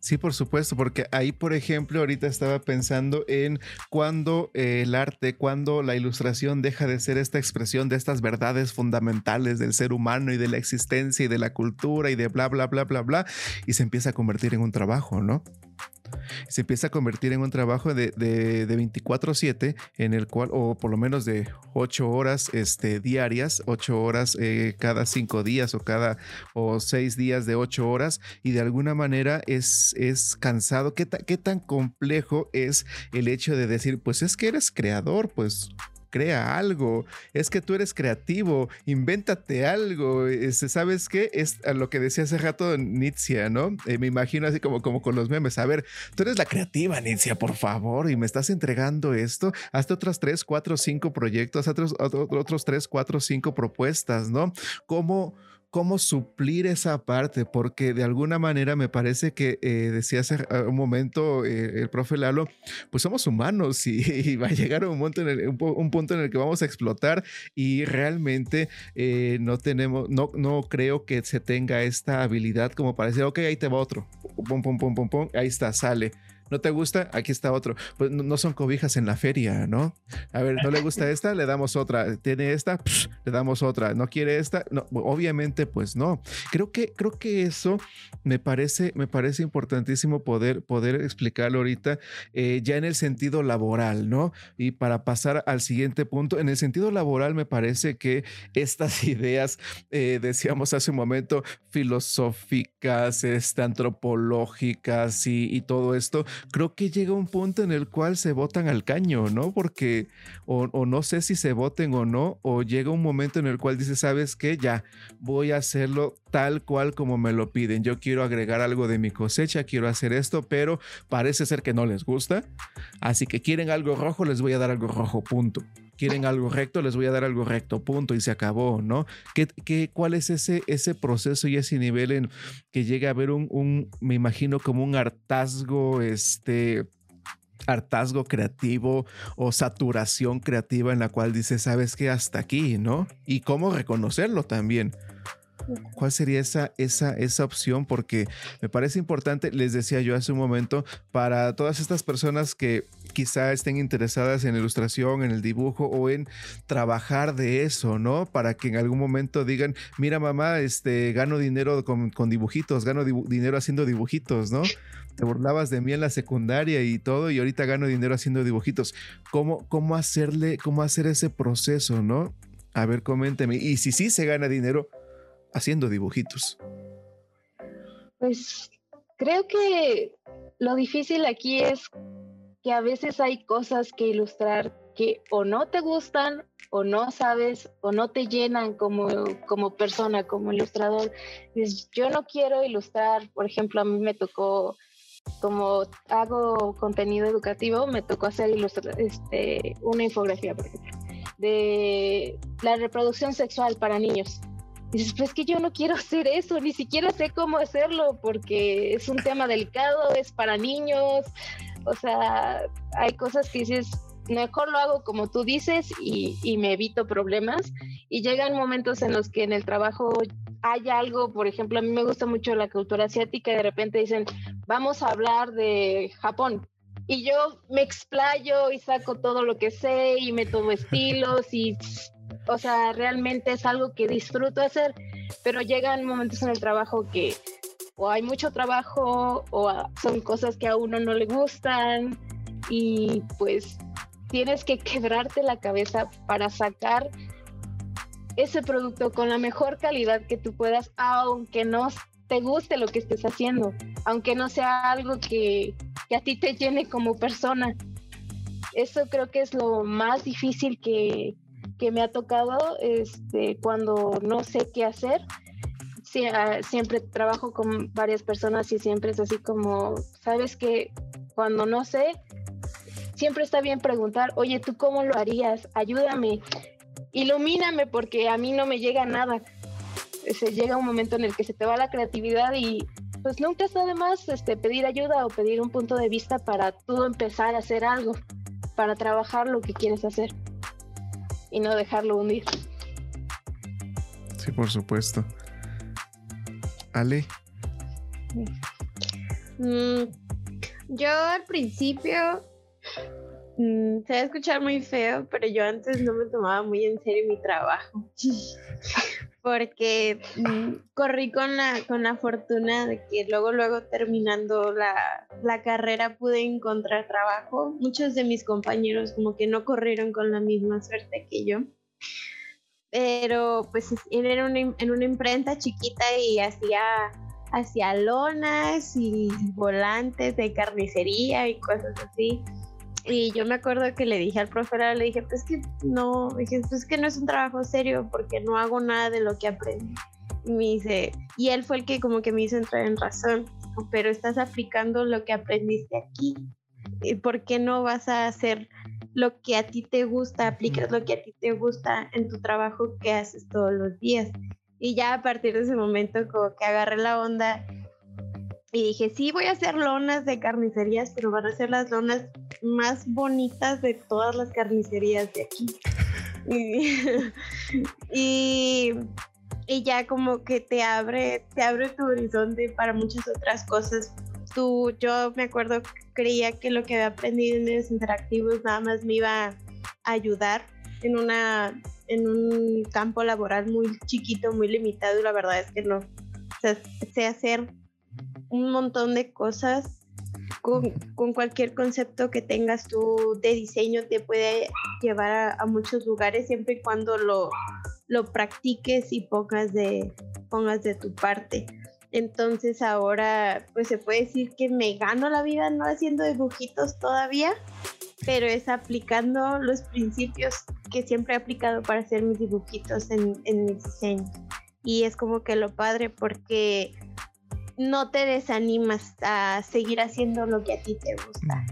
Sí, por supuesto, porque ahí, por ejemplo, ahorita estaba pensando en cuando eh, el arte, cuando la ilustración deja de ser esta expresión de estas verdades fundamentales del ser humano y de la existencia y de la cultura y de bla, bla, bla, bla, bla, y se empieza a convertir en un trabajo, ¿no? Se empieza a convertir en un trabajo de, de, 24/7 en el cual, o por lo menos de 8 horas este, diarias, 8 horas eh, cada 5 días o cada o 6 días de 8 horas y de alguna manera es, es cansado. ¿Qué, ¿Qué tan complejo es el hecho de decir, pues es que eres creador, pues crea algo, es que tú eres creativo, invéntate algo, este, ¿sabes qué? Es lo que decía hace rato Nitzia, ¿no? Eh, me imagino así como, como con los memes, a ver, tú eres la creativa, Nitzia, por favor, y me estás entregando esto, hasta otros tres, cuatro, cinco proyectos, otros, otros tres, cuatro, cinco propuestas, ¿no? ¿Cómo cómo suplir esa parte, porque de alguna manera me parece que eh, decía hace un momento eh, el profe Lalo, pues somos humanos y, (laughs) va a llegar un, en el, un, punto en el que vamos a explotar y realmente eh, no tenemos, no, no creo que se tenga esta habilidad como para decir, ok, ahí te va otro, pum, pum, pum, pum, pum, ahí está, sale. ¿No te gusta? Aquí está otro. Pues no, son cobijas en la feria, ¿no? A ver, ¿no le gusta esta? Le damos otra. ¿Tiene esta? le damos otra. ¿No quiere esta? No, obviamente, pues no. Creo que, creo que eso me parece, me parece importantísimo poder, poder explicarlo ahorita eh, ya en el sentido laboral, ¿no? Y para pasar al siguiente punto, en el sentido laboral me parece que estas (laughs) ideas, eh, decíamos hace un momento, filosóficas, antropológicas y todo esto, creo que llega un punto en el cual se votan al caño, ¿no? Porque, o, no sé si se voten o no, o llega un momento en el cual dice, ¿sabes qué? Ya, voy a hacerlo tal cual como me lo piden. Yo quiero agregar algo de mi cosecha, quiero hacer esto, pero parece ser que no les gusta. Así que quieren algo rojo, les voy a dar algo rojo, punto quieren algo recto, les voy a dar algo recto, punto, y se acabó, ¿no? ¿Qué, qué, cuál es ese, ese proceso y ese nivel en que llega a haber un, un me imagino como un hartazgo, este hartazgo creativo o saturación creativa en la cual dice, sabes que hasta aquí, ¿no? Y cómo reconocerlo también. ¿Cuál sería esa, esa, esa opción? Porque me parece importante, les decía yo hace un momento, para todas estas personas que quizá estén interesadas en ilustración, en el dibujo o en trabajar de eso, ¿no? Para que en algún momento digan, mira mamá, este, gano dinero con, dibujitos, gano dinero haciendo dibujitos, ¿no? Te burlabas de mí en la secundaria y todo y ahorita gano dinero haciendo dibujitos. ¿Cómo, cómo hacerle, cómo hacer ese proceso, ¿no? A ver, coménteme. Y si sí se gana dinero, haciendo dibujitos? Pues creo que lo difícil aquí es que a veces hay cosas que ilustrar que o no te gustan o no sabes o no te llenan como, como persona, como ilustrador. yo no quiero ilustrar, por ejemplo, a mí me tocó, como hago contenido educativo, me tocó hacer este, una infografía, por ejemplo, de la reproducción sexual para niños dices, pues que yo no quiero hacer eso, ni siquiera sé cómo hacerlo porque es un tema delicado, es para niños, o sea, hay cosas que dices, mejor lo hago como tú dices y, y me evito problemas. Y llegan momentos en los que en el trabajo hay algo, por ejemplo, a mí me gusta mucho la cultura asiática y de repente dicen, vamos a hablar de Japón. Y yo me explayo y saco todo lo que sé y me estilos y o sea, realmente es algo que disfruto hacer, pero llegan momentos en el trabajo que o hay mucho trabajo o son cosas que a uno no le gustan y pues tienes que quebrarte la cabeza para sacar ese producto con la mejor calidad que tú puedas, aunque no te guste lo que estés haciendo, aunque no sea algo que, que a ti te llene como persona. Eso creo que es lo más difícil que, que me ha tocado este, cuando no sé qué hacer. Ah, siempre trabajo con varias personas y siempre es así como, sabes que cuando no sé, siempre está bien preguntar, oye, ¿tú cómo lo harías? Ayúdame, ilumíname porque a mí no me llega nada. Se llega un momento en el que se te va la creatividad y pues nunca está de más este, pedir ayuda o pedir un punto de vista para tú empezar a hacer algo, para trabajar lo que quieres hacer y no dejarlo hundir. Sí, por supuesto. Ale. Mm, yo al principio mm, se va a escuchar muy feo, pero yo antes no me tomaba muy en serio mi trabajo. (laughs) Porque mm, corrí con la, con la fortuna de que luego, luego terminando la, la carrera pude encontrar trabajo. Muchos de mis compañeros como que no corrieron con la misma suerte que yo pero pues era en una imprenta chiquita y hacía, hacía lonas y volantes de carnicería y cosas así. Y yo me acuerdo que le dije al profesor, le dije, pues que no, dije, pues que no es un trabajo serio porque no hago nada de lo que aprendí. Y me dice, y él fue el que como que me hizo entrar en razón, pero estás aplicando lo que aprendiste aquí. ¿Y por qué no vas a hacer lo que a ti te gusta, aplicas lo que a ti te gusta en tu trabajo que haces todos los días? Y ya a partir de ese momento como que agarré la onda y dije, sí, voy a hacer lonas de carnicerías, pero van a ser las lonas más bonitas de todas las carnicerías de aquí. (laughs) (laughs) y, y, ya como que te abre, te abre tu horizonte para muchas otras cosas. Tú, yo me acuerdo, creía que lo que había aprendido en medios interactivos nada más me iba a ayudar en una en un campo laboral muy chiquito, muy limitado y la verdad es que no. Sé hacer un montón de cosas con, cualquier concepto que tengas tú de diseño te puede llevar a, muchos lugares siempre y cuando lo, lo practiques y pongas de, pongas de tu parte. Entonces ahora pues se puede decir que me gano la vida no haciendo dibujitos todavía, pero es aplicando los principios que siempre he aplicado para hacer mis dibujitos en, en mis diseños. Y es como que lo padre porque no te desanimas a seguir haciendo lo que a ti te gusta.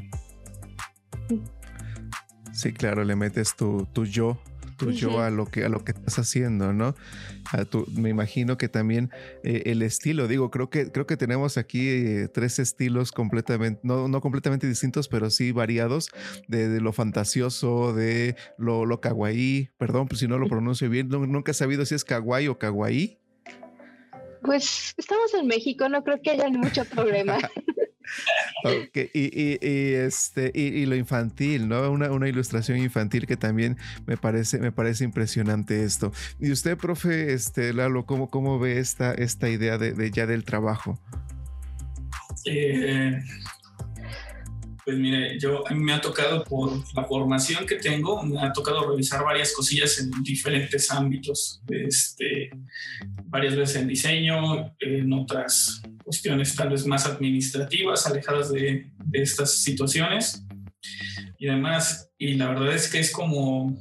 Sí, claro, le metes tu, tu yo, tu yo a lo que a lo que estás haciendo, ¿no? A tu, me imagino que también eh, el estilo, digo, creo que creo que tenemos aquí eh, tres estilos completamente, no, no completamente distintos, pero sí variados, de, lo fantasioso, de lo, lo kawaii, perdón, pues si no lo pronuncio bien, nunca he sabido si es kawaii o kawaii. Pues estamos en México, no creo que haya mucho problema. (laughs) y, este, y, lo infantil, ¿no? Una, ilustración infantil que también me parece, me parece impresionante esto. Y usted, profe, este, Lalo, ¿cómo, cómo ve esta, esta idea de, ya del trabajo? Eh, pues mire, yo a mí me ha tocado por la formación que tengo, me ha tocado revisar varias cosillas en diferentes ámbitos, este, varias veces en diseño, en otras cuestiones tal vez más administrativas, alejadas de, de estas situaciones y demás. Y la verdad es que es como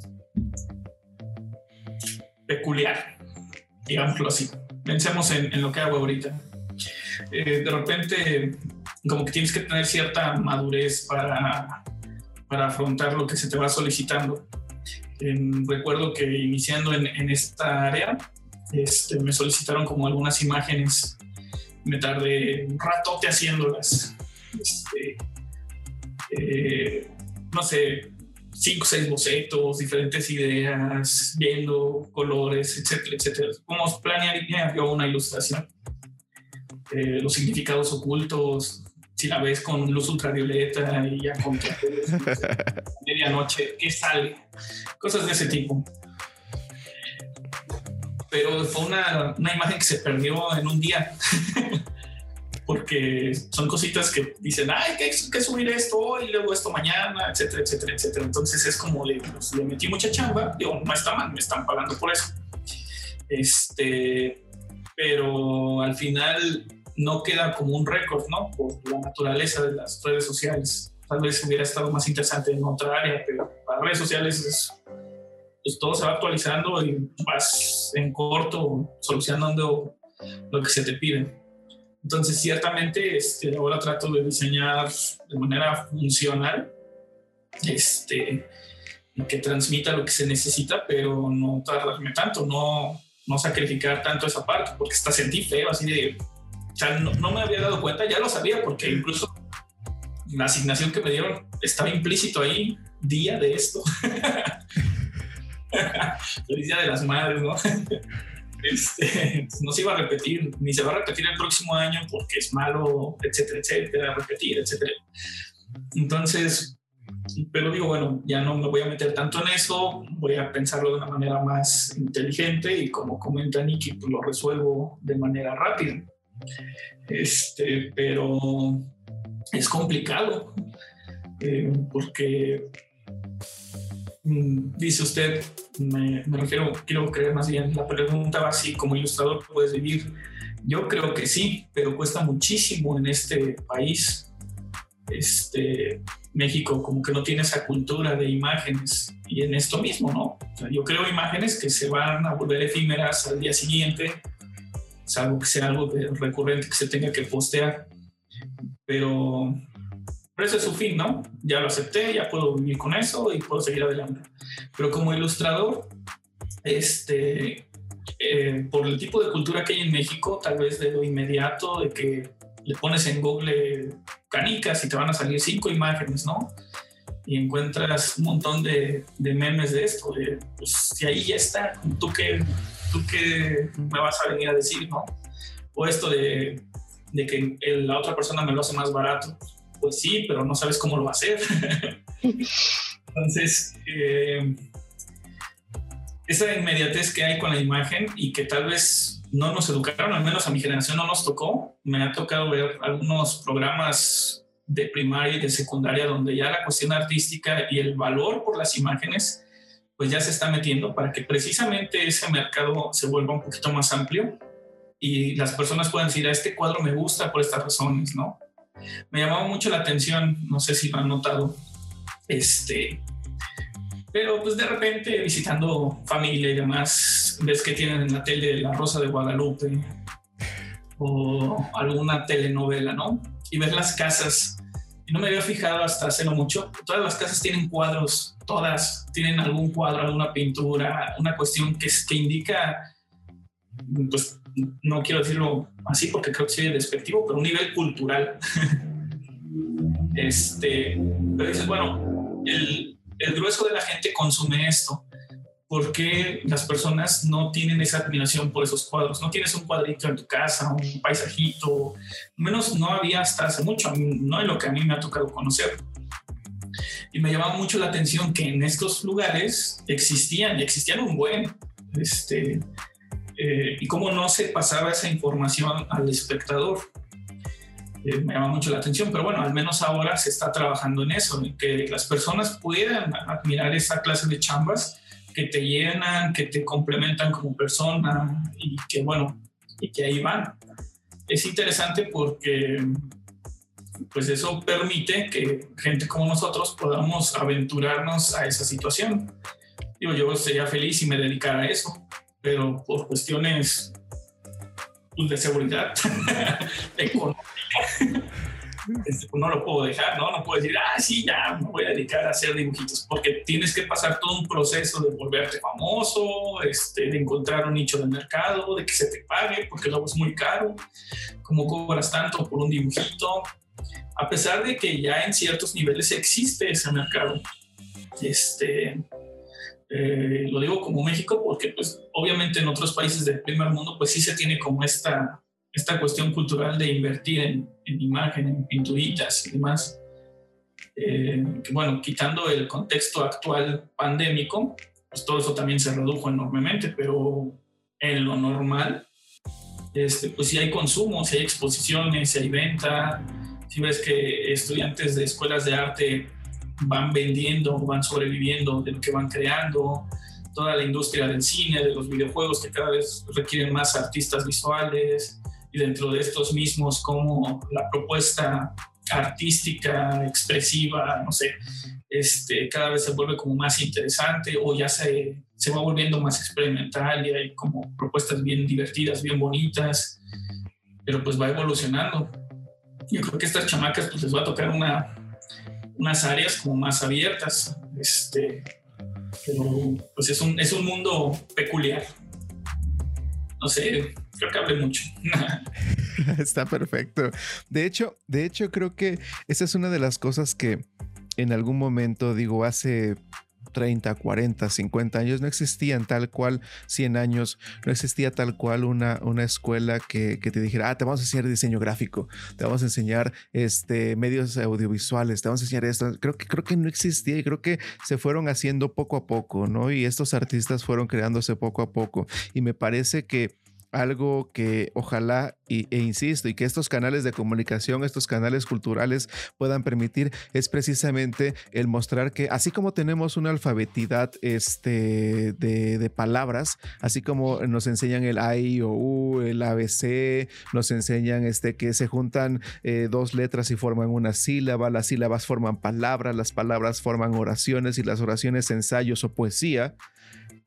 peculiar, digámoslo así. Pensemos en, en lo que hago ahorita. Eh, de repente como que tienes que tener cierta madurez para, para afrontar lo que se te va solicitando. recuerdo que iniciando en, en esta área, este, me solicitaron como algunas imágenes, me tardé un ratote haciéndolas. Este, eh, no sé, cinco seis bocetos, diferentes ideas, viendo colores, etcétera, etcétera. Cómo planearía yo una ilustración. Eh, los significados ocultos, si la ves con luz ultravioleta y ya con (laughs) medianoche, ¿qué sale? Cosas de ese tipo. Pero fue una, una imagen que se perdió en un día. (laughs) Porque son cositas que dicen, ay, que, que subir esto hoy, luego esto mañana, etcétera, etcétera, etcétera. Entonces es como le, pues, le metí mucha chamba. Digo, no está mal, me están pagando por eso. Este, pero al final no queda como un récord, ¿no? Por la naturaleza de las redes sociales. Tal vez hubiera estado más interesante en otra área, pero para redes sociales es, pues todo se va actualizando y vas en corto solucionando lo que se te pide. Entonces, ciertamente, este, ahora trato de diseñar de manera funcional, este, que transmita lo que se necesita, pero no tardarme tanto, no, no sacrificar tanto esa parte, porque está sentí feo, así de sea, no, me había dado cuenta, ya lo sabía porque incluso la asignación que me dieron estaba implícito ahí, día de esto. (laughs) Feliz Día de las Madres, ¿no? (laughs) Este, no se iba a repetir, ni se va a repetir el próximo año porque es malo, etcétera, etcétera, repetir, etcétera. Entonces, pero digo, bueno, ya no me voy a meter tanto en eso, voy a pensarlo de una manera más inteligente y como comenta Nicky, pues lo resuelvo de manera rápida. Este, pero es complicado eh, porque mm, dice usted, me, refiero, quiero creer más bien, la pregunta va así, como ilustrador puedes vivir. Yo creo que sí, pero cuesta muchísimo en este país. Este, México como que no tiene esa cultura de imágenes y en esto mismo, ¿no? yo creo imágenes que se van a volver efímeras al día siguiente salvo que sea algo recurrente que se tenga que postear. Pero, pero ese es su fin, ¿no? Ya lo acepté, ya puedo vivir con eso y puedo seguir adelante. Pero como ilustrador, este, eh, por el tipo de cultura que hay en México, tal vez de lo inmediato, de que le pones en Google canicas y te van a salir cinco imágenes, ¿no? Y encuentras un montón de, de memes de esto, de, pues si ahí ya está, ¿tú qué, ¿tú qué me vas a venir a decir, no? O esto de, de que la otra persona me lo hace más barato, pues sí, pero no sabes cómo lo va a hacer. (laughs) Entonces, eh, esa inmediatez que hay con la imagen y que tal vez no nos educaron, al menos a mi generación no nos tocó. Me ha tocado ver algunos programas de primaria y de secundaria donde ya la cuestión artística y el valor por las imágenes pues ya se está metiendo para que precisamente ese mercado se vuelva un poquito más amplio y las personas puedan decir, a este cuadro me gusta por estas razones, ¿no? Me llamaba mucho la atención, no sé si lo han notado, este, pero pues de repente visitando familia y demás, ves que tienen en la tele La Rosa de Guadalupe o alguna telenovela, ¿no? Y ves las casas. No me había fijado hasta hace no mucho. Todas las casas tienen cuadros, todas tienen algún cuadro, alguna pintura, una cuestión que, que indica, pues no quiero decirlo así porque creo que soy despectivo, pero un nivel cultural. (laughs) este, pero dices, bueno, el, el grueso de la gente consume esto. ¿Por qué las personas no tienen esa admiración por esos cuadros? No tienes un cuadrito en tu casa, un paisajito, menos no había hasta hace mucho, no es lo que a mí me ha tocado conocer. Y me llamaba mucho la atención que en estos lugares existían y existían un buen, este, eh, y cómo no se pasaba esa información al espectador. Eh, me llama mucho la atención, pero bueno, al menos ahora se está trabajando en eso, en que las personas puedan admirar esa clase de chambas que te llenan, que te complementan como persona y que bueno, y que ahí van. Es interesante porque pues eso permite que gente como nosotros podamos aventurarnos a esa situación. Digo, yo sería feliz si me dedicara a eso, pero por cuestiones pues, de seguridad (laughs) económica no lo puedo dejar, ¿no? No puedo decir, ah, sí, ya me voy a dedicar a hacer dibujitos, porque tienes que pasar todo un proceso de volverte famoso, este, de encontrar un nicho de mercado, de que se te pague, porque luego es muy caro, como cobras tanto por un dibujito, a pesar de que ya en ciertos niveles existe ese mercado. Este, eh, lo digo como México porque pues obviamente en otros países del primer mundo pues sí se tiene como esta esta cuestión cultural de invertir en, en imagen, en pinturitas y demás. Eh, que bueno, quitando el contexto actual pandémico, pues todo eso también se redujo enormemente, pero en lo normal, este, pues si hay consumo, si hay exposiciones, si hay venta, si ves que estudiantes de escuelas de arte van vendiendo, van sobreviviendo de lo que van creando, toda la industria del cine, de los videojuegos que cada vez requieren más artistas visuales, y dentro de estos mismos como la propuesta artística, expresiva, no sé, este, cada vez se vuelve como más interesante o ya se, se va volviendo más experimental y hay como propuestas bien divertidas, bien bonitas, pero pues va evolucionando. Yo creo que estas chamacas pues les va a tocar una, unas áreas como más abiertas, este, pero pues es un, es un mundo peculiar. No sé, creo que mucho. (laughs) Está perfecto. De hecho, de hecho, creo que esa es una de las cosas que en algún momento, digo, hace 30, 40, 50 años, no existían tal cual 100 años, no existía tal cual una, una escuela que, te dijera, ah, te vamos a enseñar diseño gráfico, te vamos a enseñar este, medios audiovisuales, te vamos a enseñar esto. Creo que, creo que no existía y creo que se fueron haciendo poco a poco, ¿no? Y estos artistas fueron creándose poco a poco. Y me parece que algo que ojalá y, e insisto y que estos canales de comunicación, estos canales culturales puedan permitir es precisamente el mostrar que así como tenemos una alfabetidad este, de, palabras, así como nos enseñan el A, I, O, U, el ABC, nos enseñan este, que se juntan eh, dos letras y forman una sílaba, las sílabas forman palabras, las palabras forman oraciones y las oraciones ensayos o poesía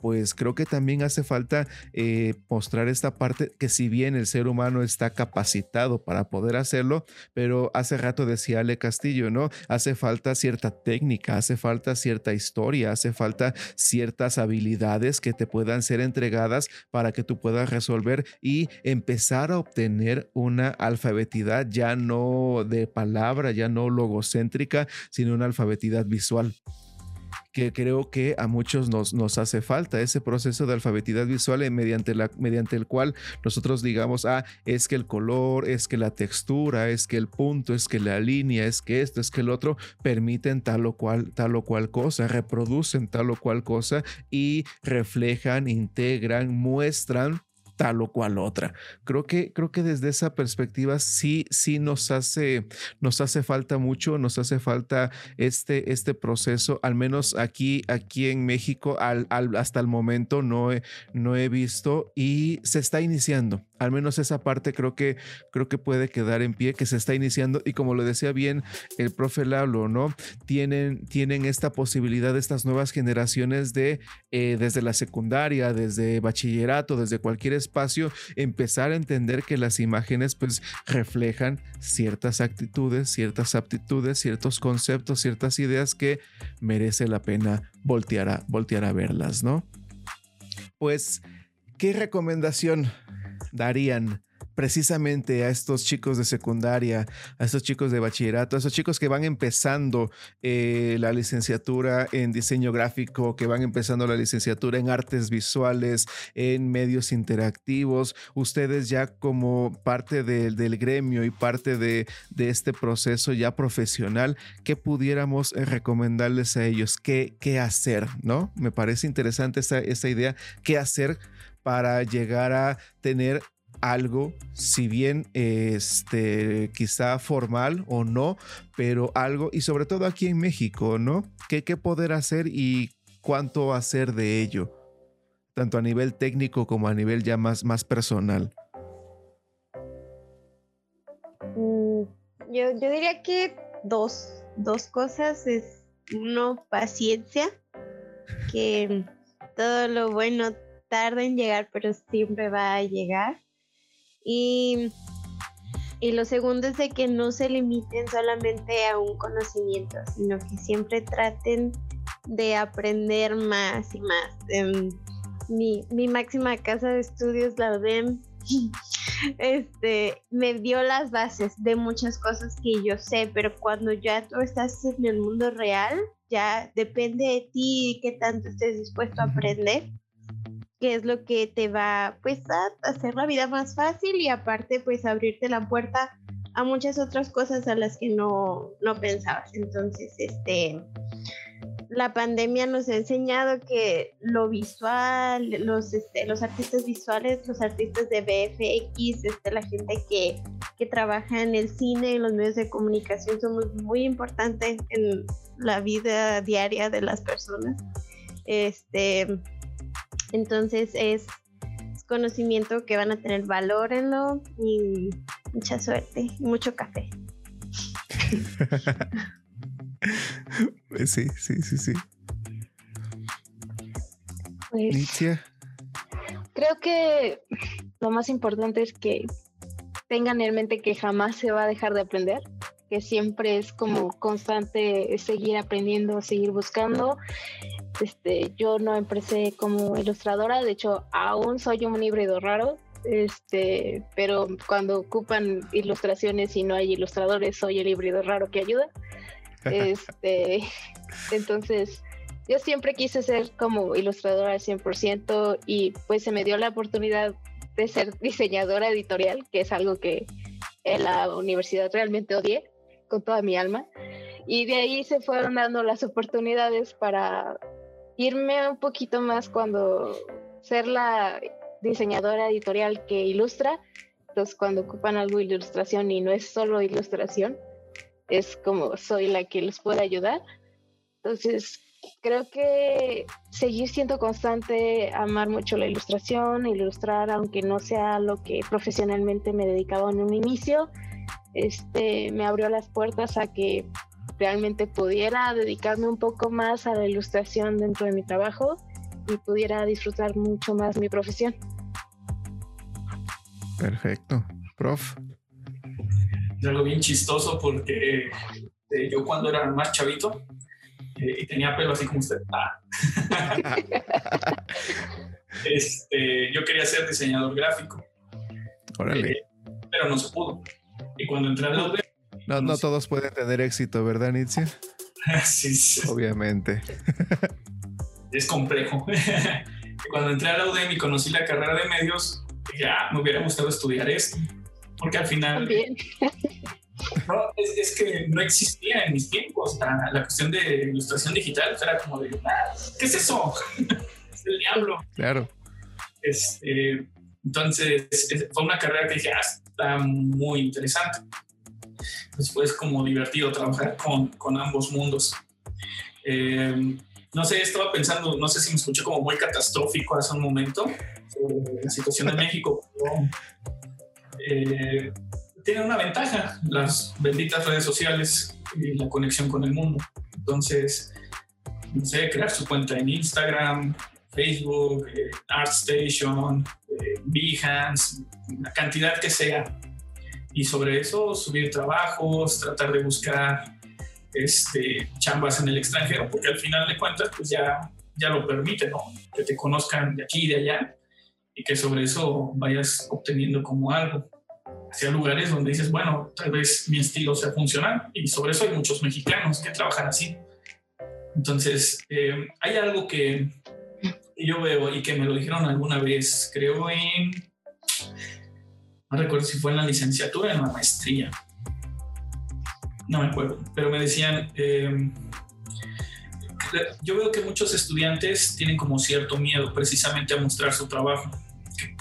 pues creo que también hace falta eh, mostrar esta parte que si bien el ser humano está capacitado para poder hacerlo, pero hace rato decía Ale Castillo, ¿no? Hace falta cierta técnica, hace falta cierta historia, hace falta ciertas habilidades que te puedan ser entregadas para que tú puedas resolver y empezar a obtener una alfabetidad ya no de palabra, ya no logocéntrica, sino una alfabetidad visual que creo que a muchos nos, nos hace falta ese proceso de alfabetidad visual mediante, la, mediante el cual nosotros digamos, ah, es que el color, es que la textura, es que el punto, es que la línea, es que esto, es que el otro, permiten tal o cual, tal o cual cosa, reproducen tal o cual cosa y reflejan, integran, muestran tal o cual otra. Creo que, creo que desde esa perspectiva sí, sí nos hace, nos hace falta mucho, nos hace falta este, este proceso, al menos aquí, aquí en México, al, hasta el momento no no he visto y se está iniciando al menos esa parte creo que, creo que puede quedar en pie, que se está iniciando y como lo decía bien el profe Lalo, ¿no? Tienen, tienen esta posibilidad de estas nuevas generaciones de, eh, desde la secundaria, desde bachillerato, desde cualquier espacio, empezar a entender que las imágenes pues reflejan ciertas actitudes, ciertas aptitudes, ciertos conceptos, ciertas ideas que merece la pena voltear a, voltear a verlas, ¿no? Pues, ¿qué recomendación darían precisamente a estos chicos de secundaria, a estos chicos de bachillerato, a esos chicos que van empezando eh, la licenciatura en diseño gráfico, que van empezando la licenciatura en artes visuales, en medios interactivos, ustedes ya como parte del gremio y parte de, este proceso ya profesional, ¿qué pudiéramos eh, recomendarles a ellos? ¿Qué, qué hacer? ¿No? Me parece interesante esta, esta idea, ¿qué hacer? Para llegar a tener algo, si bien este, quizá formal o no, pero algo, y sobre todo aquí en México, ¿no? ¿Qué, qué poder hacer y cuánto hacer de ello? Tanto a nivel técnico como a nivel ya más, más personal. Mm, yo, yo diría que dos, dos cosas es uno, paciencia, que todo lo bueno tarda en llegar, pero siempre va a llegar. Y, y lo segundo es de que no se limiten solamente a un conocimiento, sino que siempre traten de aprender más y más. Em, mi, mi, máxima casa de estudios, la UDEM, (laughs) este, me dio las bases de muchas cosas que yo sé, pero cuando ya tú estás en el mundo real, ya depende de ti qué tanto estés dispuesto a aprender que es lo que te va pues a hacer la vida más fácil y aparte pues abrirte la puerta a muchas otras cosas a las que no, no pensabas. Entonces, este, la pandemia nos ha enseñado que lo visual, los, este, los artistas visuales, los artistas de BFX, este, la gente que, que trabaja en el cine, en los medios de comunicación, somos muy importantes en la vida diaria de las personas. Este, entonces es, conocimiento que van a tener valor en lo y mucha suerte y mucho café. (laughs) sí, sí, sí, sí. Pues, creo que lo más importante es que tengan en mente que jamás se va a dejar de aprender, que siempre es como constante seguir aprendiendo, seguir buscando este, yo no empecé como ilustradora, de hecho aún soy un híbrido raro, este, pero cuando ocupan ilustraciones y no hay ilustradores, soy el híbrido raro que ayuda. (laughs) Este, entonces, yo siempre quise ser como ilustradora al 100% y pues se me dio la oportunidad de ser diseñadora editorial, que es algo que en la universidad realmente odié con toda mi alma. Y de ahí se fueron dando las oportunidades para irme un poquito más cuando ser la diseñadora editorial que ilustra, entonces cuando ocupan algo de ilustración y no es solo ilustración, es como soy la que les puede ayudar. Entonces, creo que seguir siendo constante, amar mucho la ilustración, ilustrar, aunque no sea lo que profesionalmente me dedicaba en un inicio, este, me abrió las puertas a que realmente pudiera dedicarme un poco más a la ilustración dentro de mi trabajo y pudiera disfrutar mucho más mi profesión. Perfecto. Prof. Es algo bien chistoso porque eh, yo cuando era más chavito eh, y tenía pelo así como usted, (laughs) ah. este, yo quería ser diseñador gráfico. Órale. Eh, pero no se pudo. Y cuando entré a la UDEM... No, no todos pueden tener éxito, ¿verdad, Nitzia? (laughs) sí, sí. Obviamente. (laughs) es complejo. (laughs) cuando entré a la UDEM y conocí la carrera de medios, ya me hubiera gustado estudiar esto. Porque al final... No, es, es, que no existía en mis tiempos. La, la cuestión de ilustración digital era como de, ah, ¿qué es eso? es el diablo. Claro. Este, entonces, es, fue una carrera que dije, ah, está muy interesante. Después, como divertido trabajar con, con ambos mundos. Eh, no sé, estaba pensando, no sé si me escuché como muy catastrófico hace un momento sobre la situación de México, pero eh, tiene una ventaja, las benditas redes sociales y la conexión con el mundo. Entonces, no sé, crear su cuenta en Instagram, Facebook, eh, ArtStation, eh, Behance, la cantidad que sea. Y sobre eso subir trabajos, tratar de buscar este, chambas en el extranjero, porque al final de cuentas, pues ya, ya lo permite, ¿no? Que te conozcan de aquí y de allá y que sobre eso vayas obteniendo como algo hacia lugares donde dices, bueno, tal vez mi estilo sea funcional y sobre eso hay muchos mexicanos que trabajan así. Entonces, eh, hay algo que yo veo y que me lo dijeron alguna vez, creo en, no recuerdo si fue en la licenciatura o en la maestría, no me acuerdo, pero me decían, eh, yo veo que muchos estudiantes tienen como cierto miedo precisamente a mostrar su trabajo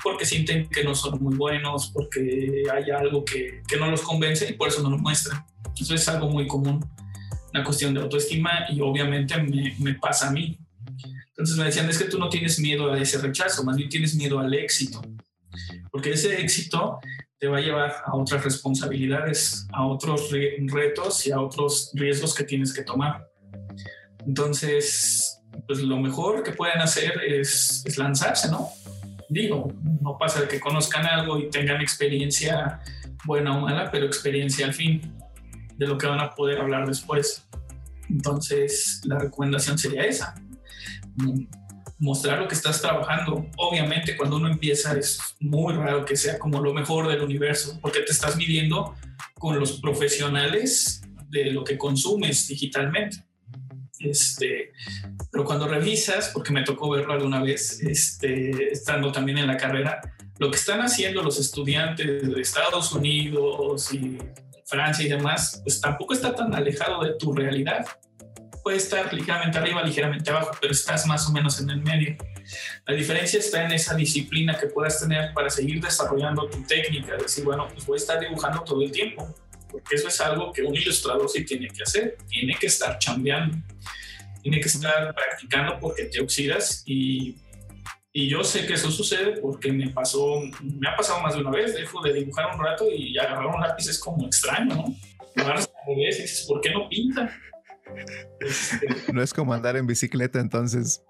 porque sienten que no son muy buenos, porque hay algo que, que no los convence y por eso no lo muestran. Eso es algo muy común, una cuestión de autoestima y obviamente me, me pasa a mí. Entonces me decían, es que tú no tienes miedo a ese rechazo, más bien tienes miedo al éxito, porque ese éxito te va a llevar a otras responsabilidades, a otros retos y a otros riesgos que tienes que tomar. Entonces, pues lo mejor que pueden hacer es, es lanzarse, ¿no? digo, no pasa que conozcan algo y tengan experiencia buena o mala, pero experiencia al fin de lo que van a poder hablar después. Entonces, la recomendación sería esa. Mostrar lo que estás trabajando. Obviamente, cuando uno empieza es muy raro que sea como lo mejor del universo, porque te estás midiendo con los profesionales de lo que consumes digitalmente. Este, pero cuando revisas, porque me tocó verlo alguna vez, este, estando también en la carrera, lo que están haciendo los estudiantes de Estados Unidos y Francia y demás, pues tampoco está tan alejado de tu realidad. Puede estar ligeramente arriba, ligeramente abajo, pero estás más o menos en el medio. La diferencia está en esa disciplina que puedas tener para seguir desarrollando tu técnica, decir, bueno, pues voy a estar dibujando todo el tiempo porque eso es algo que un ilustrador sí tiene que hacer, tiene que estar chambeando, tiene que estar practicando porque te oxidas y, y yo sé que eso sucede porque me pasó, me ha pasado más de una vez, dejo de dibujar un rato y agarrar un lápiz es como extraño, ¿no? Agarras y dices, ¿por qué no pinta? Este, no es como andar en bicicleta entonces.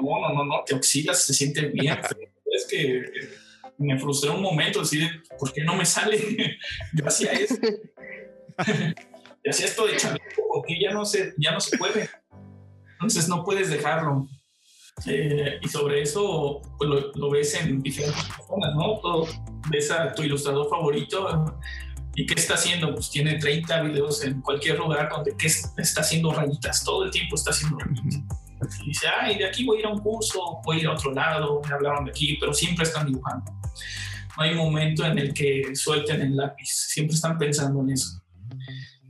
No, no, no, no, te oxidas, se siente bien. es que me frustré un momento, así ¿por qué no me sale? (laughs) Yo hacía eso. (laughs) y hacía esto de chavito porque ya no se, ya no se puede. Entonces no puedes dejarlo. Eh, y sobre eso pues lo, ves en diferentes personas, ¿no? Todo, ves a tu ilustrador favorito y qué está haciendo, pues tiene 30 videos en cualquier lugar donde ¿qué está haciendo rayitas, todo el tiempo está haciendo rayitas. Y dice, ay, de aquí voy a ir a un curso, voy a ir a otro lado, me hablaron de aquí, pero siempre están dibujando. No hay momento en el que suelten el lápiz, siempre están pensando en eso.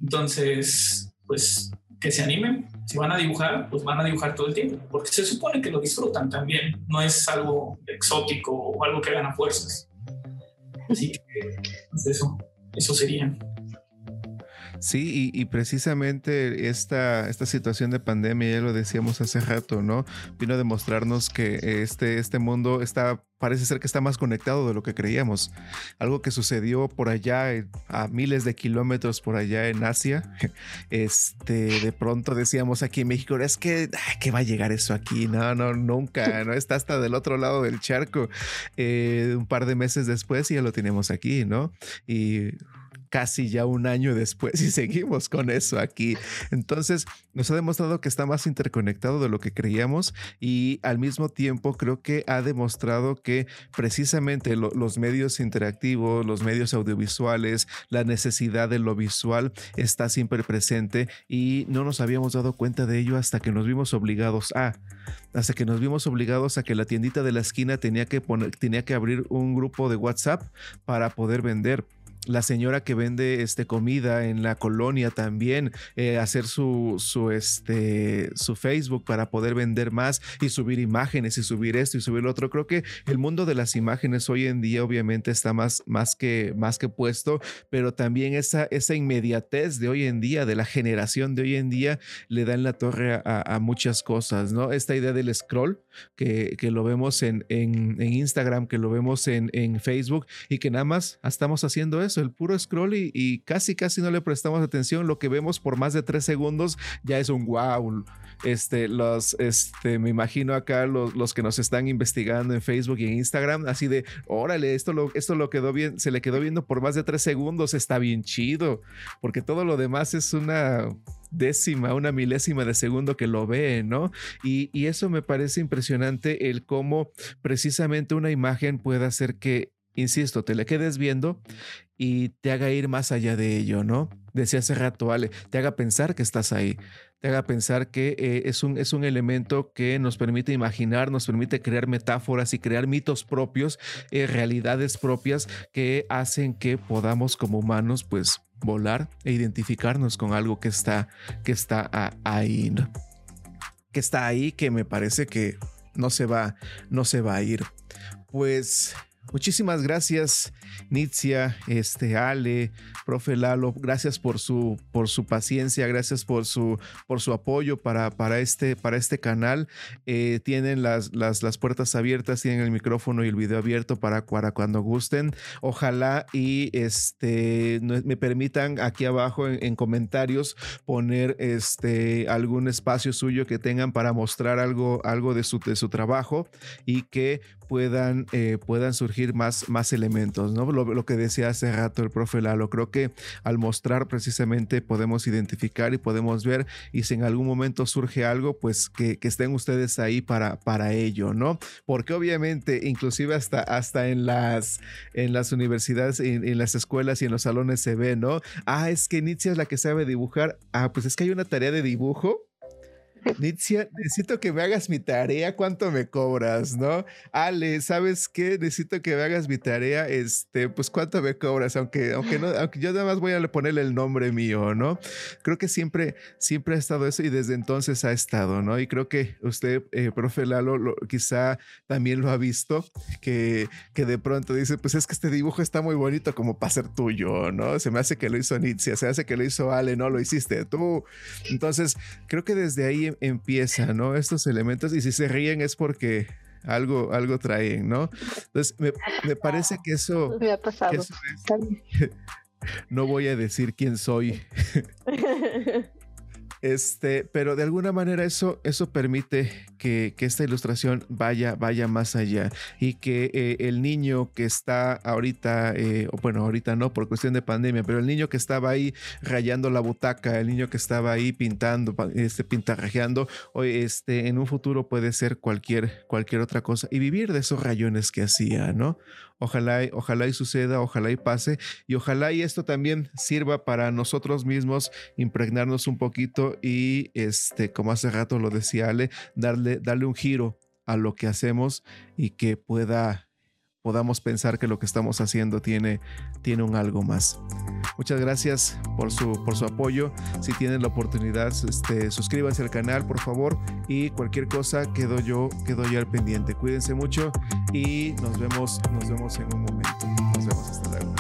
Entonces, pues que se animen, si van a dibujar, pues van a dibujar todo el tiempo, porque se supone que lo disfrutan también, no es algo exótico o algo que hagan a fuerzas. Así que, pues eso, eso sería. Sí, y, precisamente esta, esta situación de pandemia, ya lo decíamos hace rato, ¿no? Vino a demostrarnos que este, este mundo está parece ser que está más conectado de lo que creíamos. Algo que sucedió por allá eh, a miles de kilómetros por allá en Asia. (laughs) Este, de pronto decíamos aquí en México, es que, ¿qué va a llegar eso aquí? No, no, nunca, no está hasta del otro lado del charco. Eh, un par de meses después y ya lo tenemos aquí, ¿no? Y casi ya un año después y seguimos con eso aquí. Entonces nos ha demostrado que está más interconectado de lo que creíamos y al mismo tiempo creo que ha demostrado que precisamente los medios interactivos, los medios audiovisuales, la necesidad de lo visual está siempre presente y no nos habíamos dado cuenta de ello hasta que nos vimos obligados a, hasta que nos vimos obligados a que la tiendita de la esquina tenía que poner, tenía que abrir un grupo de WhatsApp para poder vender la señora que vende este, comida en la colonia también, eh, hacer su, su, este, su Facebook para poder vender más y subir imágenes y subir esto y subir lo otro. Creo que el mundo de las imágenes hoy en día obviamente está más, más, que, más que puesto, pero también esa, esa inmediatez de hoy en día, de la generación de hoy en día, le da en la torre a, muchas cosas, ¿no? Esta idea del scroll, que, que lo vemos en, en, Instagram, que lo vemos en, en Facebook y que nada más estamos haciendo eso el puro scroll y, casi, casi no le prestamos atención. Lo que vemos por más de tres segundos ya es un wow. Este, los, este, me imagino acá los, los que nos están investigando en Facebook y en Instagram, así de, órale, esto lo, esto lo quedó bien, se le quedó viendo por más de tres segundos, está bien chido, porque todo lo demás es una décima, una milésima de segundo que lo ve, ¿no? Y, y, eso me parece impresionante el cómo precisamente una imagen puede hacer que, insisto, te le quedes viendo y te haga ir más allá de ello, ¿no? Decía hace rato, Ale, te haga pensar que estás ahí, te haga pensar que eh, es, un, es un elemento que nos permite imaginar, nos permite crear metáforas y crear mitos propios, eh, realidades propias que hacen que podamos como humanos pues volar e identificarnos con algo que está, que está ahí, ¿no? que está ahí, que me parece que no se va, no se va a ir. Pues Muchísimas gracias, Nitzia, este, Ale, profe Lalo, gracias por su, por su paciencia, gracias por su, por su apoyo para, para, este, para este canal. Eh, tienen las, las, las, puertas abiertas, tienen el micrófono y el video abierto para, para cuando gusten. Ojalá y este, me permitan aquí abajo en, comentarios poner este, algún espacio suyo que tengan para mostrar algo, algo de, su, de su trabajo y que puedan, eh, puedan surgir más, más elementos, ¿no? Lo, que decía hace rato el profe Lalo, creo que al mostrar precisamente podemos identificar y podemos ver y si en algún momento surge algo, pues que, estén ustedes ahí para, para ello, ¿no? Porque obviamente, inclusive hasta, hasta en, las, en las universidades, en, en las escuelas y en los salones se ve, ¿no? Ah, es que Nietzsche es la que sabe dibujar. Ah, pues es que hay una tarea de dibujo necesito que me hagas mi tarea, ¿cuánto me cobras, no? Ale, ¿sabes qué? Necesito que me hagas mi tarea, este, pues ¿cuánto me cobras? Aunque, aunque no, aunque yo nada más voy a ponerle el nombre mío, ¿no? Creo que siempre, siempre ha estado eso y desde entonces ha estado, ¿no? Y creo que usted, eh, profe Lalo, quizá también lo ha visto, que, que de pronto dice, pues es que este dibujo está muy bonito como para ser tuyo, ¿no? Se me hace que lo hizo Nitzia, se hace que lo hizo Ale, no lo hiciste tú. Entonces, creo que desde ahí empieza, ¿no? Estos elementos y si se ríen es porque algo, algo traen, ¿no? Entonces, me, parece que eso... Me ha pasado. (laughs) no voy a decir quién soy. (laughs) Este, pero de alguna manera eso, eso permite que, esta ilustración vaya, vaya más allá y que eh, el niño que está ahorita, eh, bueno, ahorita no por cuestión de pandemia, pero el niño que estaba ahí rayando la butaca, el niño que estaba ahí pintando, este, pintarrajeando, hoy, este, en un futuro puede ser cualquier, cualquier otra cosa y vivir de esos rayones que hacía, ¿no? Ojalá, ojalá y suceda, ojalá y pase y ojalá y esto también sirva para nosotros mismos impregnarnos un poquito y este, como hace rato lo decía Ale, darle, darle un giro a lo que hacemos y que pueda podamos pensar que lo que estamos haciendo tiene, tiene un algo más. Muchas gracias por su, por su apoyo. Si tienen la oportunidad, este, suscríbanse al canal, por favor. Y cualquier cosa, quedo yo, quedo yo al pendiente. Cuídense mucho y nos vemos, nos vemos en un momento. Nos vemos hasta luego.